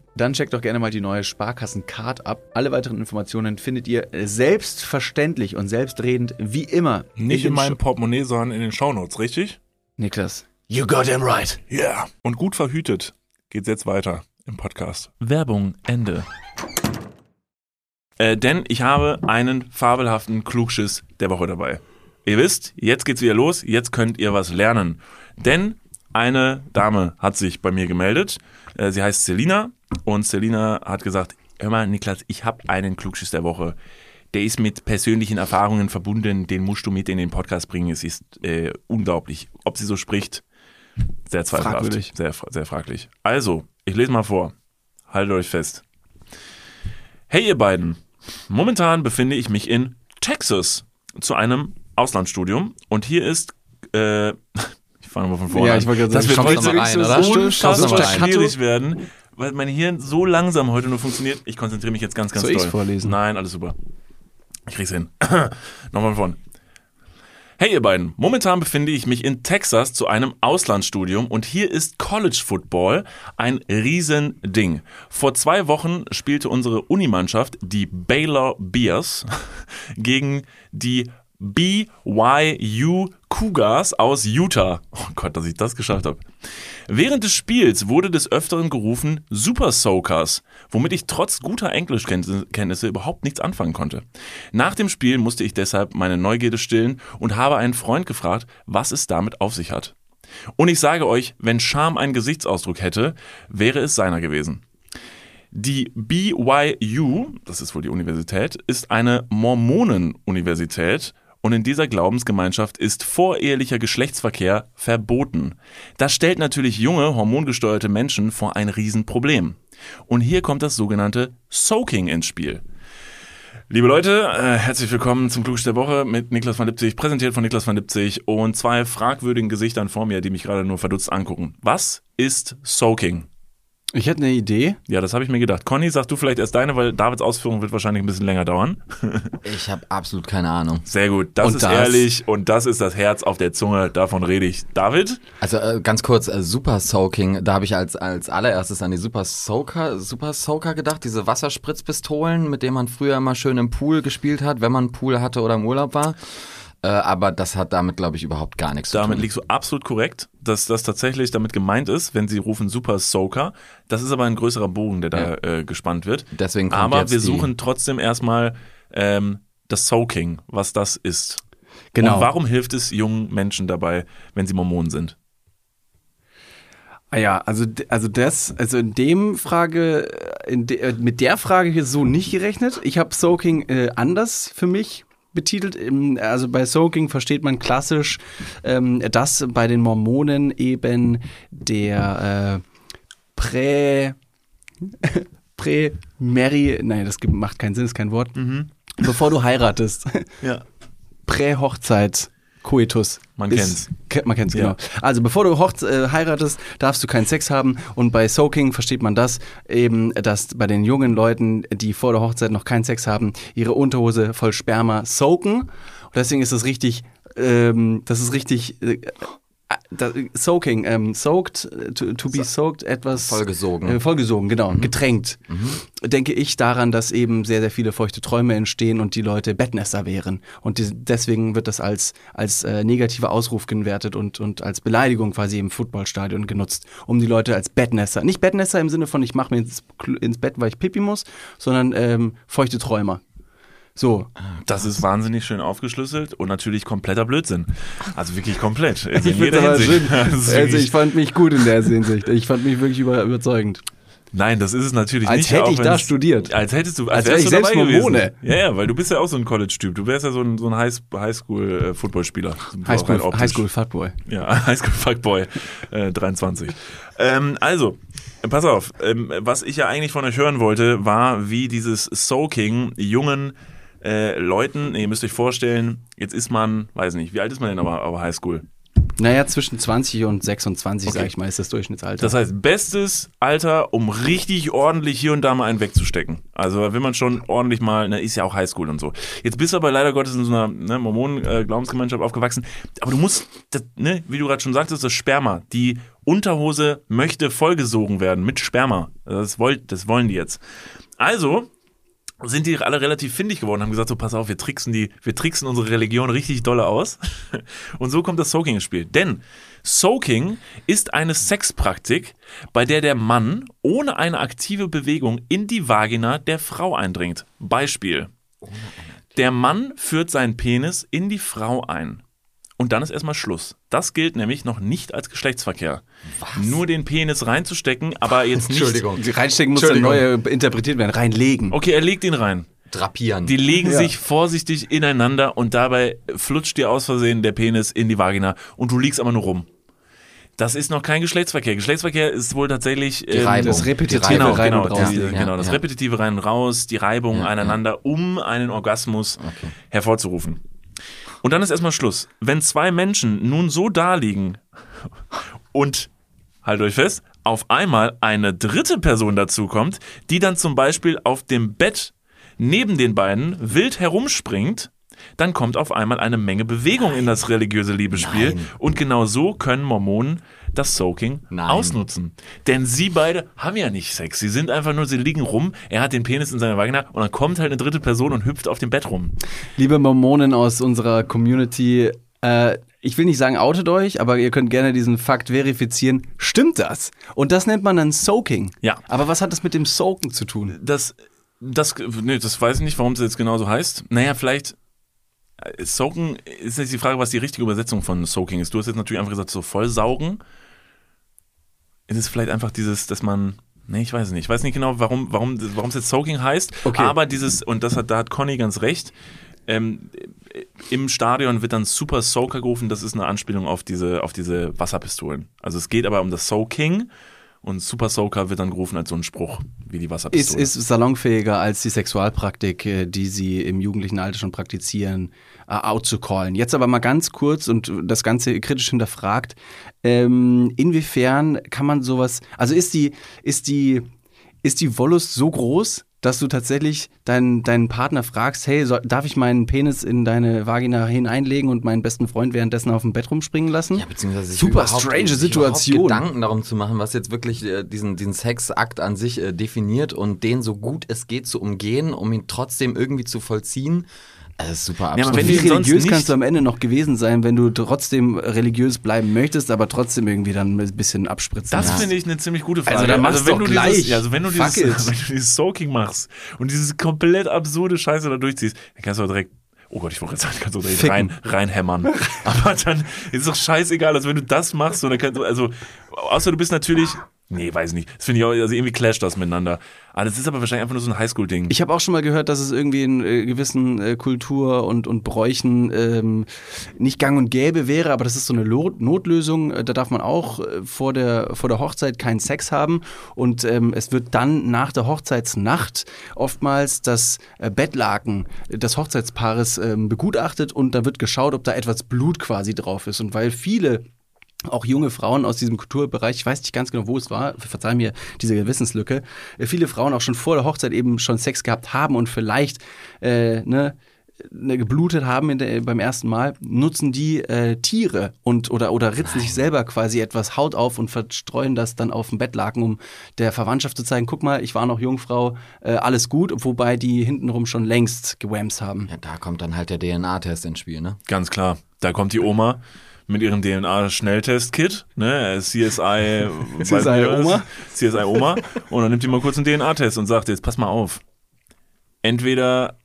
dann checkt doch gerne mal die neue Sparkassen-Card ab. Alle weiteren Informationen findet ihr selbstverständlich und selbstredend wie immer. Nicht in den meinem Sh- Portemonnaie, sondern in den Shownotes, richtig? Niklas. You got him right. Yeah. Und gut verhütet geht's jetzt weiter im Podcast. Werbung, Ende. Äh, denn ich habe einen fabelhaften Klugschiss der Woche dabei. Ihr wisst, jetzt geht's wieder los, jetzt könnt ihr was lernen. Denn eine Dame hat sich bei mir gemeldet. Äh, sie heißt Selina und Selina hat gesagt, hör mal Niklas, ich habe einen Klugschiss der Woche. Der ist mit persönlichen Erfahrungen verbunden, den musst du mit in den Podcast bringen. Es ist äh, unglaublich. Ob sie so spricht, sehr zweifelhaft. Sehr, sehr fraglich. Also, ich lese mal vor. Haltet euch fest. Hey ihr beiden, momentan befinde ich mich in Texas zu einem Auslandsstudium und hier ist, äh, ich fange mal von vorne Ja, an. ich wollte gerade das sagen, wird heute rein, so unfassbar schwierig werden, weil mein Hirn so langsam heute nur funktioniert. Ich konzentriere mich jetzt ganz, ganz Soll doll. vorlesen? Nein, alles super. Ich krieg's hin. Nochmal von. Hey ihr beiden, momentan befinde ich mich in Texas zu einem Auslandsstudium und hier ist College Football ein Riesending. Vor zwei Wochen spielte unsere Unimannschaft, die Baylor Bears, gegen die BYU Cougars aus Utah. Oh Gott, dass ich das geschafft habe. Während des Spiels wurde des Öfteren gerufen Super Soakers, womit ich trotz guter Englischkenntnisse überhaupt nichts anfangen konnte. Nach dem Spiel musste ich deshalb meine Neugierde stillen und habe einen Freund gefragt, was es damit auf sich hat. Und ich sage euch, wenn Scham einen Gesichtsausdruck hätte, wäre es seiner gewesen. Die BYU, das ist wohl die Universität, ist eine Mormonenuniversität und in dieser Glaubensgemeinschaft ist vorehelicher Geschlechtsverkehr verboten. Das stellt natürlich junge, hormongesteuerte Menschen vor ein Riesenproblem. Und hier kommt das sogenannte Soaking ins Spiel. Liebe Leute, äh, herzlich willkommen zum Klugsch der Woche mit Niklas van Lipzig, präsentiert von Niklas van Lipzig und zwei fragwürdigen Gesichtern vor mir, die mich gerade nur verdutzt angucken. Was ist Soaking? Ich hätte eine Idee. Ja, das habe ich mir gedacht. Conny, sag du vielleicht erst deine, weil Davids Ausführung wird wahrscheinlich ein bisschen länger dauern. Ich habe absolut keine Ahnung. Sehr gut, das Und ist das? ehrlich und das ist das Herz auf der Zunge, davon rede ich. David? Also äh, ganz kurz, äh, Super Soaking, da habe ich als, als allererstes an die Super Soaker, Super Soaker gedacht, diese Wasserspritzpistolen, mit denen man früher immer schön im Pool gespielt hat, wenn man einen Pool hatte oder im Urlaub war. Äh, aber das hat damit, glaube ich, überhaupt gar nichts Damit zu tun. liegst du absolut korrekt, dass das tatsächlich damit gemeint ist, wenn sie rufen Super Soaker. Das ist aber ein größerer Bogen, der da äh, gespannt wird. Deswegen kommt Aber jetzt wir suchen trotzdem erstmal ähm, das Soaking, was das ist. Genau. Und warum hilft es jungen Menschen dabei, wenn sie Mormonen sind? Ah ja, also, also das, also in dem Frage, äh, in de, äh, mit der Frage hier so nicht gerechnet. Ich habe Soaking äh, anders für mich betitelt. Also bei Soaking versteht man klassisch, ähm, dass bei den Mormonen eben der äh, Prä, Prä, Mary, nein, das macht keinen Sinn, ist kein Wort. Bevor du heiratest, Ja. Prä-Hochzeit. Coitus. Man ist- kennt's. Ke- Man kennt's, Ja. genau. Also bevor du hochz äh, heiratest, darfst du keinen Sex haben. Und bei Soaking versteht man das eben, dass bei den jungen Leuten, die vor der Hochzeit noch keinen Sex haben, ihre Unterhose voll Sperma soaken. Und deswegen ist es richtig, ähm, das ist richtig äh, soaking, ähm, soaked, to, to be soaked, etwas. Vollgesogen. Äh, vollgesogen, genau, getränkt. Denke ich daran, dass eben sehr, sehr viele feuchte Träume entstehen und die Leute Bettnässer wären. Und die, deswegen wird das als, als äh, negativer Ausruf gewertet und, und als Beleidigung quasi im Footballstadion genutzt, um die Leute als Bettnässer, nicht Bettnässer im Sinne von ich mache mir ins, ins Bett, weil ich pipi muss, sondern ähm, feuchte Träumer. So, Das ist wahnsinnig schön aufgeschlüsselt und natürlich kompletter Blödsinn. Also wirklich komplett. Also Ich Also ich fand mich gut in der Hinsicht. Ich fand mich wirklich über, überzeugend. Nein, das ist es natürlich Als nicht. hätte auch ich da studiert. Als hättest du, Als als, wär wärst ich du dabei selbst gewesen. Mormone. Ja, ja, weil du bist ja auch so ein College-Typ. Du wärst ja so ein, so ein High- Highschool-Footballspieler. Highschool, Highschool, Highschool Fuckboy. Ja, Highschool Fuckboy äh, 23. Ähm, also, äh, pass auf, ähm, was ich ja eigentlich von euch hören wollte, war, wie dieses Soaking jungen äh, Leuten, ihr müsst euch vorstellen, jetzt ist man, weiß nicht, wie alt ist man denn aber, aber Highschool? Naja, zwischen 20 und 26, Okay. sag ich mal, ist das Durchschnittsalter. Das heißt, bestes Alter, um richtig ordentlich hier und da mal einen wegzustecken. Also will man schon ordentlich mal, ne, ist ja auch Highschool und so. Jetzt bist du aber leider Gottes in so einer ne, Mormonen-Glaubensgemeinschaft aufgewachsen. Aber du musst, das, ne, wie du gerade schon sagtest, das Sperma, die Unterhose möchte vollgesogen werden mit Sperma. Das, wollt, das wollen die jetzt. Also sind die alle relativ findig geworden, haben gesagt, so pass auf, wir tricksen die, wir tricksen unsere Religion richtig dolle aus. Und so kommt das Soaking ins Spiel. Denn Soaking ist eine Sexpraktik, bei der der Mann ohne eine aktive Bewegung in die Vagina der Frau eindringt. Beispiel. Der Mann führt seinen Penis in die Frau ein. Und dann ist erstmal Schluss. Das gilt nämlich noch nicht als Geschlechtsverkehr. Nur den Penis reinzustecken, aber jetzt nicht. Entschuldigung. Reinstecken muss dann Entschuldigung. neu interpretiert werden. Reinlegen. Okay, er legt ihn rein. Drapieren. Die legen Ja. sich vorsichtig ineinander und dabei flutscht dir aus Versehen der Penis in die Vagina und du liegst aber nur rum. Das ist noch kein Geschlechtsverkehr. Geschlechtsverkehr ist wohl tatsächlich ähm, Reibung. Das repetitive Genau, rein genau, und raus. die, Ja, genau das ja. repetitive rein und raus, die Reibung Ja, aneinander, um einen Orgasmus hervorzurufen. Und dann ist erstmal Schluss. Wenn zwei Menschen nun so daliegen und, haltet euch fest, auf einmal eine dritte Person dazukommt, die dann zum Beispiel auf dem Bett neben den beiden wild herumspringt, dann kommt auf einmal eine Menge Bewegung in das religiöse Liebesspiel. Nein. Und genau so können Mormonen das Soaking Nein. ausnutzen. Denn sie beide haben ja nicht Sex. Sie sind einfach nur, sie liegen rum, er hat den Penis in seiner Vagina und dann kommt halt eine dritte Person und hüpft auf dem Bett rum. Liebe Mormonen aus unserer Community, äh, ich will nicht sagen, outet euch, aber ihr könnt gerne diesen Fakt verifizieren. Stimmt das? Und das nennt man dann Soaking. Ja. Aber was hat das mit dem Soaken zu tun? Das, das, nee, das weiß ich nicht, warum es jetzt genau so heißt. Naja, vielleicht. äh, Soaken ist jetzt die Frage, was die richtige Übersetzung von Soaking ist. Du hast jetzt natürlich einfach gesagt, so vollsaugen. Ist es vielleicht einfach dieses, dass man. Nee, ich weiß es nicht. Ich weiß nicht genau, warum warum, warum es jetzt Soaking heißt. Okay. Aber dieses, und das hat, da hat Conny ganz recht. Ähm, Im Stadion wird dann Super Soaker gerufen. Das ist eine Anspielung auf diese, auf diese Wasserpistolen. Also es geht aber um das Soaking. Und Super Soaker wird dann gerufen als so ein Spruch, wie die Ist, Wasserpistole. ist salonfähiger als die Sexualpraktik, äh, die sie im jugendlichen Alter schon praktizieren, äh, out zu callen. Jetzt aber mal ganz kurz und das Ganze kritisch hinterfragt. Ähm, inwiefern kann man sowas, also ist die, ist die, ist die Wollust so groß, dass du tatsächlich deinen, deinen Partner fragst, hey, soll, darf ich meinen Penis in deine Vagina hineinlegen und meinen besten Freund währenddessen auf dem Bett rumspringen lassen? Ja, beziehungsweise Super strange Situation. Gedanken darum zu machen, was jetzt wirklich äh, diesen, diesen Sexakt an sich äh, definiert und den so gut es geht zu umgehen, um ihn trotzdem irgendwie zu vollziehen. Das ist super aber abstrakt. wenn Wie religiös kannst du am Ende noch gewesen sein, wenn du trotzdem religiös bleiben möchtest, aber trotzdem irgendwie dann ein bisschen abspritzen Das Ja. finde ich eine ziemlich gute Frage. Also dann mach's wenn doch du gleich. Dieses, ja, also wenn du dieses, wenn du dieses Soaking machst und dieses komplett absurde Scheiße da durchziehst, dann kannst du auch direkt, oh Gott, ich wollte gerade sagen, kannst du auch direkt rein, reinhämmern. Aber dann ist doch scheißegal, also wenn du das machst, und dann kannst du, also, außer du bist natürlich, nee, weiß ich nicht, das finde ich auch, also irgendwie clasht das miteinander. Aber das ist aber wahrscheinlich einfach nur so ein Highschool-Ding. Ich habe auch schon mal gehört, dass es irgendwie in äh, gewissen äh, Kultur und, und Bräuchen ähm, nicht gang und gäbe wäre, aber das ist so eine Lo Notlösung. Äh, Da darf man auch äh, vor, der, vor der Hochzeit keinen Sex haben und ähm, es wird dann nach der Hochzeitsnacht oftmals das äh, Bettlaken des Hochzeitspaares ähm, begutachtet und da wird geschaut, ob da etwas Blut quasi drauf ist. Und weil viele auch junge Frauen aus diesem Kulturbereich, ich weiß nicht ganz genau, wo es war, verzeih mir diese Gewissenslücke, äh, viele Frauen auch schon vor der Hochzeit eben schon Sex gehabt haben und vielleicht äh, ne, ne, geblutet haben in der, beim ersten Mal, nutzen die äh, Tiere und oder, oder ritzen sich selber quasi etwas Haut auf und verstreuen das dann auf dem Bettlaken, um der Verwandtschaft zu zeigen, guck mal, ich war noch Jungfrau, äh, alles gut, wobei die hintenrum schon längst gewamst haben. Ja, da kommt dann halt der DNA-Test ins Spiel, ne? Ganz klar. Da kommt die Oma mit ihrem DNA-Schnelltest-Kit, ne, CSI, CSI Oma. CSI Oma, und dann nimmt die mal kurz einen DNA-Test und sagt jetzt, pass mal auf. Entweder.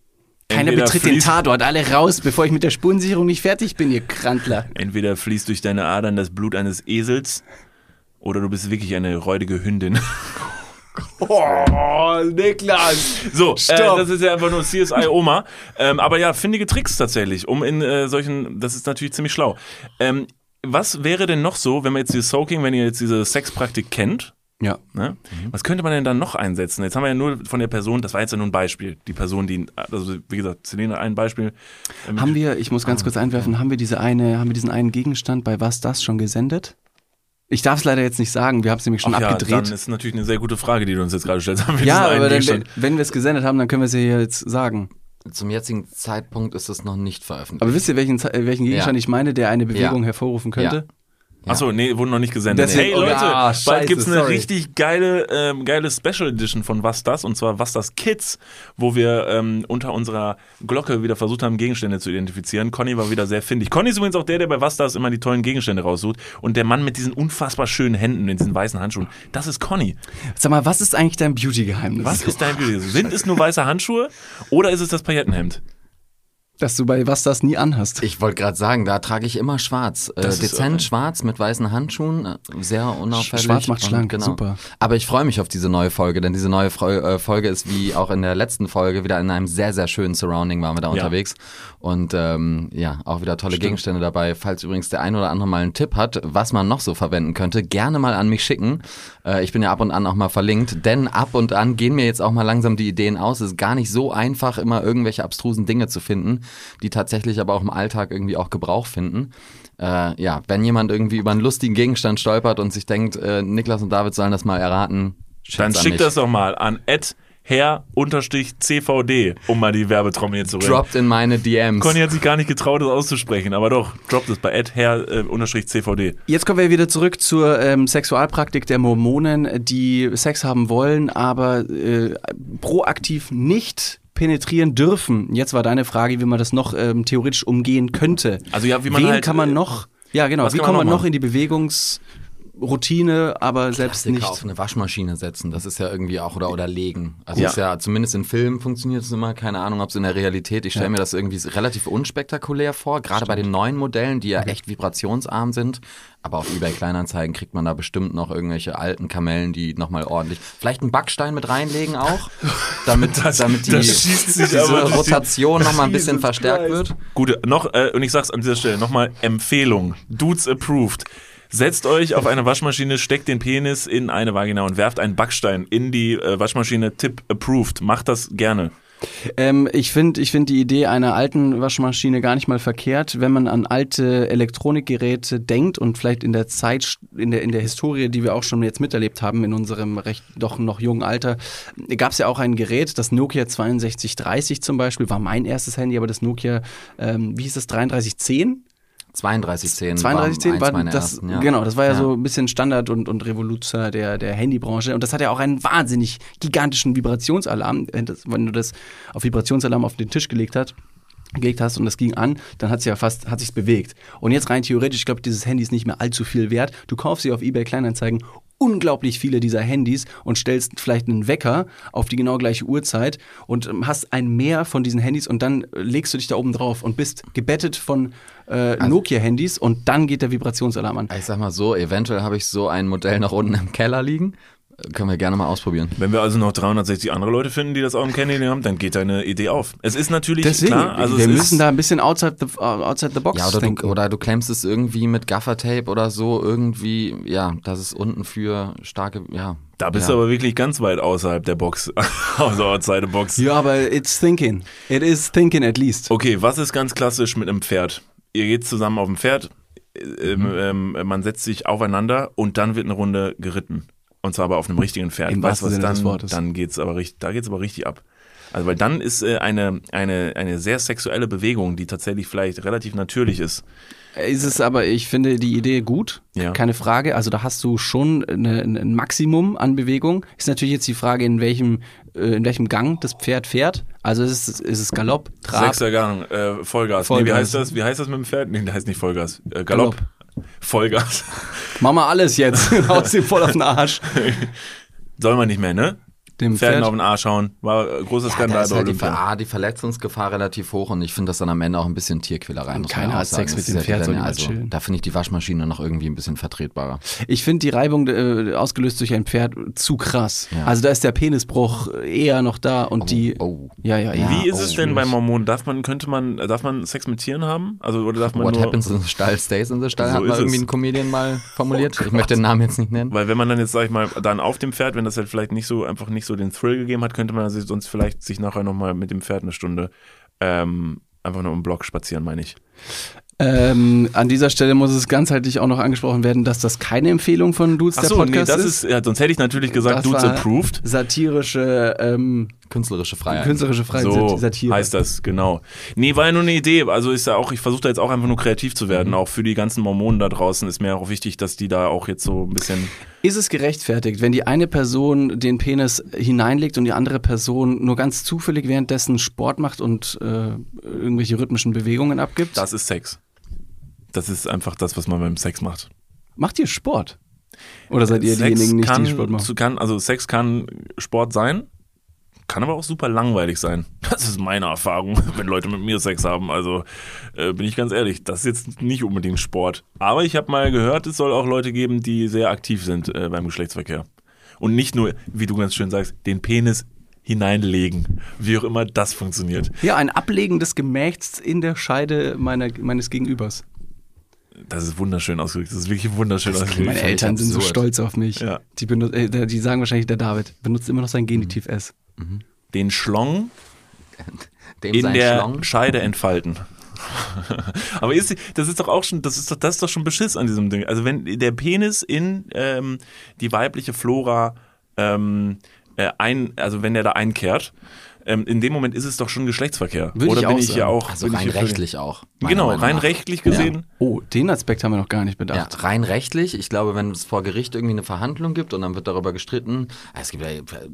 Keiner entweder betritt den Tatort, alle raus, bevor ich mit der Spurensicherung nicht fertig bin, ihr Krantler. Entweder fließt durch deine Adern das Blut eines Esels oder du bist wirklich eine räudige Hündin. Oh, Niklas! So, äh, das ist ja einfach nur CSI Oma. Ähm, aber ja, findige Tricks tatsächlich, um in äh, solchen, das ist natürlich ziemlich schlau. Ähm, was wäre denn noch so, wenn man jetzt dieses Soaking, wenn ihr jetzt diese Sexpraktik kennt, Ja. ne? was könnte man denn dann noch einsetzen? Jetzt haben wir ja nur von der Person, das war jetzt ja nur ein Beispiel, die Person, die, also wie gesagt, Selene ein Beispiel. Haben wir, ich muss ganz kurz einwerfen, haben wir diese eine, haben wir diesen einen Gegenstand bei Was das schon gesendet? Ich darf es leider jetzt nicht sagen, wir haben es nämlich schon Ach ja, dann abgedreht. ist natürlich eine sehr gute Frage, die du uns jetzt gerade stellst. Ja, aber dann, wenn, wenn wir es gesendet haben, dann können wir es ja hier jetzt sagen. Zum jetzigen Zeitpunkt ist es noch nicht veröffentlicht. Aber wisst ihr, welchen, äh, welchen Gegenstand Ja. ich meine, der eine Bewegung Ja. hervorrufen könnte? Ja. Achso, nee, wurden noch nicht gesendet. Deswegen- hey oh, Leute, ah, bald scheiße, gibt's eine sorry. richtig geile, ähm, geile Special Edition von Was das und zwar Was das Kids, wo wir ähm, unter unserer Glocke wieder versucht haben, Gegenstände zu identifizieren. Conny war wieder sehr findig. Conny ist übrigens auch der, der bei Was das immer die tollen Gegenstände raussucht und der Mann mit diesen unfassbar schönen Händen, mit diesen weißen Handschuhen, das ist Conny. Sag mal, was ist eigentlich dein Beauty-Geheimnis? Was ist dein Beauty? Sind es nur weiße Handschuhe oder ist es das Paillettenhemd? Dass du bei Was das nie anhast. Ich wollte gerade sagen, da trage ich immer schwarz. Äh, dezent schwarz mit weißen Handschuhen, äh, sehr unauffällig. Schwarz macht und schlank, super. Aber ich freue mich auf diese neue Folge, denn diese neue äh, Folge ist wie auch in der letzten Folge wieder in einem sehr, sehr schönen Surrounding waren wir da unterwegs. Und ähm, ja, auch wieder tolle Gegenstände dabei. Falls übrigens der ein oder andere mal einen Tipp hat, was man noch so verwenden könnte, gerne mal an mich schicken. Äh, ich bin ja ab und an auch mal verlinkt, denn ab und an gehen mir jetzt auch mal langsam die Ideen aus. Es ist gar nicht so einfach, immer irgendwelche abstrusen Dinge zu finden, die tatsächlich aber auch im Alltag irgendwie auch Gebrauch finden. Äh, ja, wenn jemand irgendwie über einen lustigen Gegenstand stolpert und sich denkt, äh, Niklas und David sollen das mal erraten, Dann schickt's an schick mich. das doch mal an her-cvd, um mal die Werbetrommel hier zu reden. Droppt in meine DMs. Conny hat sich gar nicht getraut, das auszusprechen, aber doch, droppt es bei her-cvd. Jetzt kommen wir wieder zurück zur ähm, Sexualpraktik der Mormonen, die Sex haben wollen, aber äh, proaktiv nicht penetrieren dürfen. Jetzt war deine Frage, wie man das noch ähm, theoretisch umgehen könnte. Also ja, wie man Wen halt, kann man äh, noch? Ja, genau. Wie kann man kommt man noch noch machen? in die Bewegungsroutine, aber selbst Klassiker nicht? auf eine Waschmaschine setzen, das ist ja irgendwie auch, oder, oder legen. Also Ja. ist ja, zumindest in Filmen funktioniert es immer, keine Ahnung, ob es in der Realität, ich stelle mir das irgendwie relativ unspektakulär vor, gerade bei den neuen Modellen, die ja echt vibrationsarm sind, aber auf eBay Kleinanzeigen kriegt man da bestimmt noch irgendwelche alten Kamellen, die nochmal ordentlich, vielleicht einen Backstein mit reinlegen auch, damit, damit die, das schießt sich diese die- Rotation nochmal ein bisschen verstärkt wird. Gut, noch, äh, und ich sag's an dieser Stelle nochmal, Empfehlung. Dudes approved. Setzt euch auf eine Waschmaschine, steckt den Penis in eine Vagina und werft einen Backstein in die äh, Waschmaschine. Tipp approved. Macht das gerne. Ähm, ich finde ich find die Idee einer alten Waschmaschine gar nicht mal verkehrt, wenn man an alte Elektronikgeräte denkt und vielleicht in der Zeit, in der, in der Historie, die wir auch schon jetzt miterlebt haben, in unserem recht doch noch jungen Alter, gab es ja auch ein Gerät, das Nokia 6230 zum Beispiel, war mein erstes Handy, aber das Nokia, ähm, wie hieß das, 3310? 3210 3210 war war das, ersten, ja. genau, das war ja, Ja. so ein bisschen Standard und, und Revoluzer der, der Handybranche und das hat ja auch einen wahnsinnig gigantischen Vibrationsalarm. Wenn das- Wenn du das auf Vibrationsalarm auf den Tisch gelegt hast, gelegt hast und das ging an, dann hat es ja fast, hat sich's bewegt. Und jetzt rein theoretisch, ich glaube, dieses Handy ist nicht mehr allzu viel wert. Du kaufst sie auf eBay Kleinanzeigen unglaublich viele dieser Handys und stellst vielleicht einen Wecker auf die genau gleiche Uhrzeit und ähm, hast ein Mehr von diesen Handys und dann äh, legst du dich da oben drauf und bist gebettet von äh, Nokia-Handys und dann geht der Vibrationsalarm an. Ich sag mal so, eventuell habe ich so ein Modell noch unten im Keller liegen. Äh, Können wir gerne mal ausprobieren. Wenn wir also noch 360 andere Leute finden, die das auch im Candy haben, dann geht deine Idee auf. Es ist natürlich Deswegen, klar, also wir müssen da ein bisschen outside the, outside the box Ja, oder denken. du, oder du klemmst es irgendwie mit Gaffertape oder so irgendwie, ja, das ist unten für starke, ja. da bist ja. du aber wirklich ganz weit außerhalb der Box, also outside the box. ja, aber it's thinking. It is thinking at least. Okay, was ist ganz klassisch mit einem Pferd? Ihr geht zusammen auf dem Pferd, ähm, Mhm. ähm, man setzt sich aufeinander und dann wird eine Runde geritten. Und zwar aber auf einem richtigen Pferd. Im weißt du was dann? Dann geht's aber richtig, da geht's aber richtig ab. Also weil dann ist äh, eine, eine, eine sehr sexuelle Bewegung, die tatsächlich vielleicht relativ natürlich ist. Ist es aber, ich finde die Idee gut, Ja. keine Frage. Also da hast du schon eine, ein Maximum an Bewegung. Ist natürlich jetzt die Frage, in welchem, äh, in welchem Gang das Pferd fährt. Also ist es, ist es Galopp, Trab? Sechster Gang, äh, Vollgas. Nee, wie Vollgas. heißt das? Wie heißt das mit dem Pferd? Nee, das heißt nicht Vollgas. Äh, Galopp. Vollgas. Mach mal alles jetzt. Haust ihm voll auf den Arsch. Soll man nicht mehr, ne? Dem Pferden Pferd. auf den Arsch hauen. War äh, großer Ja, Skandal da ist bei halt die. Ver A, die Verletzungsgefahr relativ hoch und ich finde das dann am Ende auch ein bisschen Tierquälerei. muss man keiner hat Sex mit dem Pferd, soll also, chillen. Da finde ich die Waschmaschine noch irgendwie ein bisschen vertretbarer. Ich finde die Reibung äh, ausgelöst durch ein Pferd zu krass. Ja. Also da ist der Penisbruch eher noch da und die. oh. Ja, ja, ja. Wie ist oh, es denn bei Mormonen? Darf man, könnte man, darf man Sex mit Tieren haben? Also, oder darf man What nur, happens in the Stall stays in the Stall, So hat ist mal irgendwie es. ein Comedian mal formuliert. Ich möchte den Namen jetzt nicht nennen. Weil wenn man dann jetzt, sag ich mal, dann auf dem Pferd, wenn das halt vielleicht nicht so, einfach nicht so den Thrill gegeben hat, könnte man sich sonst vielleicht sich nachher nochmal mit dem Pferd eine Stunde ähm, einfach nur im Block spazieren, meine ich. Ähm, an dieser Stelle muss es ganzheitlich auch noch angesprochen werden, dass das keine Empfehlung von Dudes der Achso, nee, Podcast das ist, ja, sonst hätte ich natürlich gesagt, Das Dudes approved. Satirische, ähm, Künstlerische Freiheit. künstlerische Freiheit, So Satire. heißt das, genau. Nee, war ja nur eine Idee. Also ist ja auch, ich versuche da jetzt auch einfach nur kreativ zu werden. Auch für die ganzen Mormonen da draußen ist mir auch wichtig, dass die da auch jetzt so ein bisschen. Ist es gerechtfertigt, wenn die eine Person den Penis hineinlegt und die andere Person nur ganz zufällig währenddessen Sport macht und äh, irgendwelche rhythmischen Bewegungen abgibt? Das ist Sex. Das ist einfach das, was man beim Sex macht. Macht ihr Sport? Oder seid ihr Sex diejenigen nicht, kann, die Sport machen? kann, also Sex kann Sport sein, kann aber auch super langweilig sein. Das ist meine Erfahrung, wenn Leute mit mir Sex haben. Also äh, bin ich ganz ehrlich, das ist jetzt nicht unbedingt Sport. Aber ich habe mal gehört, es soll auch Leute geben, die sehr aktiv sind äh, beim Geschlechtsverkehr. Und nicht nur, wie du ganz schön sagst, den Penis hineinlegen. Wie auch immer das funktioniert. Ja, ein Ablegen des Gemächts in der Scheide meiner, meines Gegenübers. Das ist wunderschön ausgedrückt. Das ist wirklich wunderschön ausgedrückt. Meine Eltern sind so stolz auf mich. Ja. Die, benut- äh, die sagen wahrscheinlich, der David benutzt immer noch sein Genitiv S. Den Schlong Dem in der Schlong. Scheide entfalten. Aber ist, das ist doch auch schon, das ist doch, das ist doch schon Beschiss an diesem Ding. Also wenn der Penis in ähm, die weibliche Flora ähm, äh, ein, also wenn der da einkehrt, ähm, in dem Moment ist es doch schon Geschlechtsverkehr. Würde Oder ich bin auch ich ja sagen. auch. Also rein rechtlich auch. Genau, Meinung rein nach. rechtlich gesehen. Oh, den Aspekt haben wir noch gar nicht Ja, bedacht. rein rechtlich. Ich glaube, wenn es vor Gericht irgendwie eine Verhandlung gibt und dann wird darüber gestritten, es gibt ja,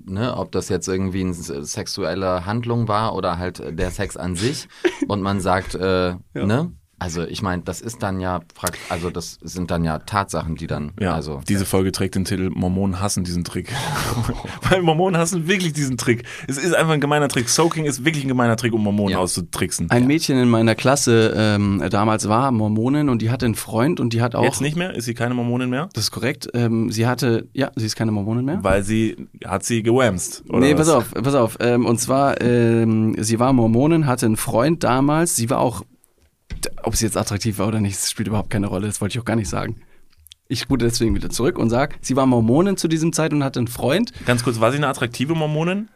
ne, ob das jetzt irgendwie eine sexuelle Handlung war oder halt der Sex an sich und man sagt, äh, ne? Also ich meine, das ist dann ja, also das sind dann ja Tatsachen, die dann, Ja, also diese Folge trägt den Titel Mormonen hassen diesen Trick. Weil Mormonen hassen wirklich diesen Trick. Es ist einfach ein gemeiner Trick. Soaking ist wirklich ein gemeiner Trick, um Mormonen Ja. auszutricksen. Ein Mädchen in meiner Klasse ähm, damals war Mormonin und die hatte einen Freund und die hat auch. Jetzt nicht mehr? Ist sie keine Mormonin mehr? Das ist korrekt. Ähm, sie hatte, ja, sie ist keine Mormonin mehr. Weil sie, hat sie gewamst. Oder nee, was? pass auf, pass auf. Ähm, und zwar, ähm, sie war Mormonin, hatte einen Freund damals. Sie war auch, ob sie jetzt attraktiv war oder nicht, das spielt überhaupt keine Rolle. Das wollte ich auch gar nicht sagen. Ich spute deswegen wieder zurück und sag, sie war Mormonin zu diesem Zeit und hatte einen Freund. Ganz kurz, war sie eine attraktive Mormonin?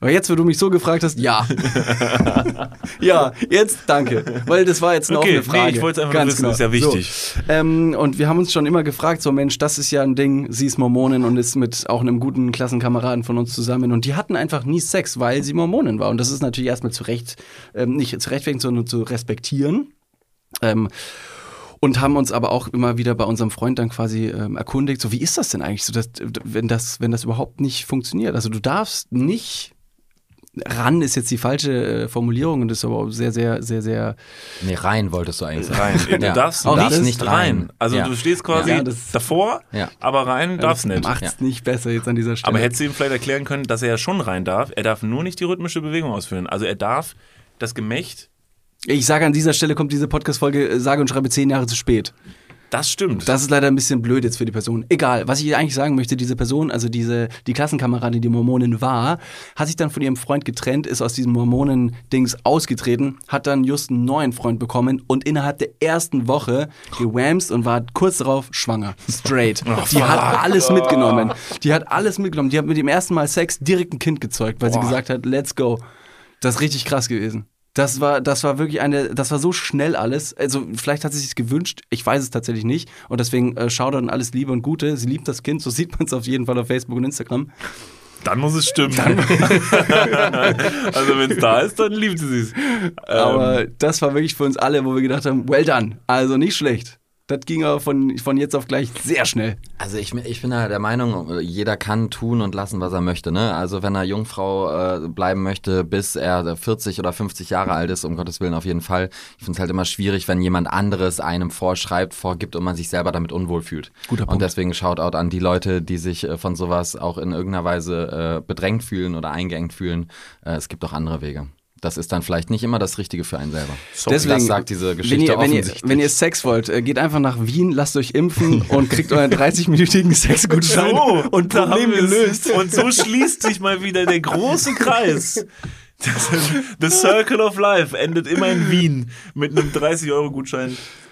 Aber jetzt, wo du mich so gefragt hast, ja. ja, jetzt danke. Weil das war jetzt eine Okay, offene Frage. nee, ich wollte es einfach Ganz wissen, ist ja wichtig. So. Ähm, und wir haben uns schon immer gefragt, so Mensch, das ist ja ein Ding, sie ist Mormonin und ist mit auch einem guten Klassenkameraden von uns zusammen. Und die hatten einfach nie Sex, weil sie Mormonin war. Und das ist natürlich erstmal zu Recht, ähm, nicht zu rechtfertigen, sondern zu respektieren. Ähm, und haben uns aber auch immer wieder bei unserem Freund dann quasi ähm, erkundigt, so wie ist das denn eigentlich, so dass, wenn das, wenn das überhaupt nicht funktioniert? Also du darfst nicht ran ist jetzt die falsche äh, Formulierung und ist aber auch sehr, sehr, sehr, sehr. nee, rein wolltest du eigentlich sagen. Rein. Du Ja. darfst, Auch du darfst das nicht nicht rein. rein. Also Ja. du stehst quasi Ja, das- davor, Ja. aber rein darfst nicht. Macht's Ja. nicht besser jetzt an dieser Stelle. Aber hättest du ihm vielleicht erklären können, dass er ja schon rein darf. Er darf nur nicht die rhythmische Bewegung ausführen. Also er darf das Gemächt, ich sage an dieser Stelle kommt diese Podcast-Folge, äh, sage und schreibe zehn Jahre zu spät. Das stimmt. Das ist leider ein bisschen blöd jetzt für die Person. Egal, was ich eigentlich sagen möchte, diese Person, also diese, die Klassenkameradin, die Mormonin war, hat sich dann von ihrem Freund getrennt, ist aus diesem Mormonen-Dings ausgetreten, hat dann just einen neuen Freund bekommen und innerhalb der ersten Woche gewamst und war kurz darauf schwanger. Straight. die hat alles mitgenommen. Die hat alles mitgenommen. Die hat mit dem ersten Mal Sex direkt ein Kind gezeugt, weil sie gesagt hat, let's go. Das ist richtig krass gewesen. Das war, das war wirklich eine, das war so schnell alles. Also, vielleicht hat sie sich gewünscht, ich weiß es tatsächlich nicht. Und deswegen äh, Shoutout und alles Liebe und Gute. Sie liebt das Kind, so sieht man es auf jeden Fall auf Facebook und Instagram. Dann muss es stimmen. also wenn es da ist, dann liebt sie es. Aber das war wirklich für uns alle, wo wir gedacht haben, well done. Also nicht schlecht. Das ging aber von, von jetzt auf gleich sehr schnell. Also ich, ich bin ja der Meinung, jeder kann tun und lassen, was er möchte. Ne? Also wenn er Jungfrau äh, bleiben möchte, bis er 40 oder 50 Jahre alt ist, um Gottes Willen auf jeden Fall. Ich finde es halt immer schwierig, wenn jemand anderes einem vorschreibt, vorgibt und man sich selber damit unwohl fühlt. Guter Punkt. Und deswegen Shoutout an die Leute, die sich äh, von sowas auch in irgendeiner Weise äh, bedrängt fühlen oder eingeengt fühlen. Äh, es gibt auch andere Wege. Das ist dann vielleicht nicht immer das Richtige für einen selber. Deswegen, das sagt diese Geschichte wenn ihr, wenn, ihr, offensichtlich. wenn ihr Sex wollt, äh, geht einfach nach Wien, lasst euch impfen und kriegt euren 30-minütigen Sexgutschein und da Problem haben wir es. gelöst. Und so schließt sich mal wieder der große Kreis. The Circle of Life endet immer in Wien mit einem 30-Euro-Gutschein für einen Puff.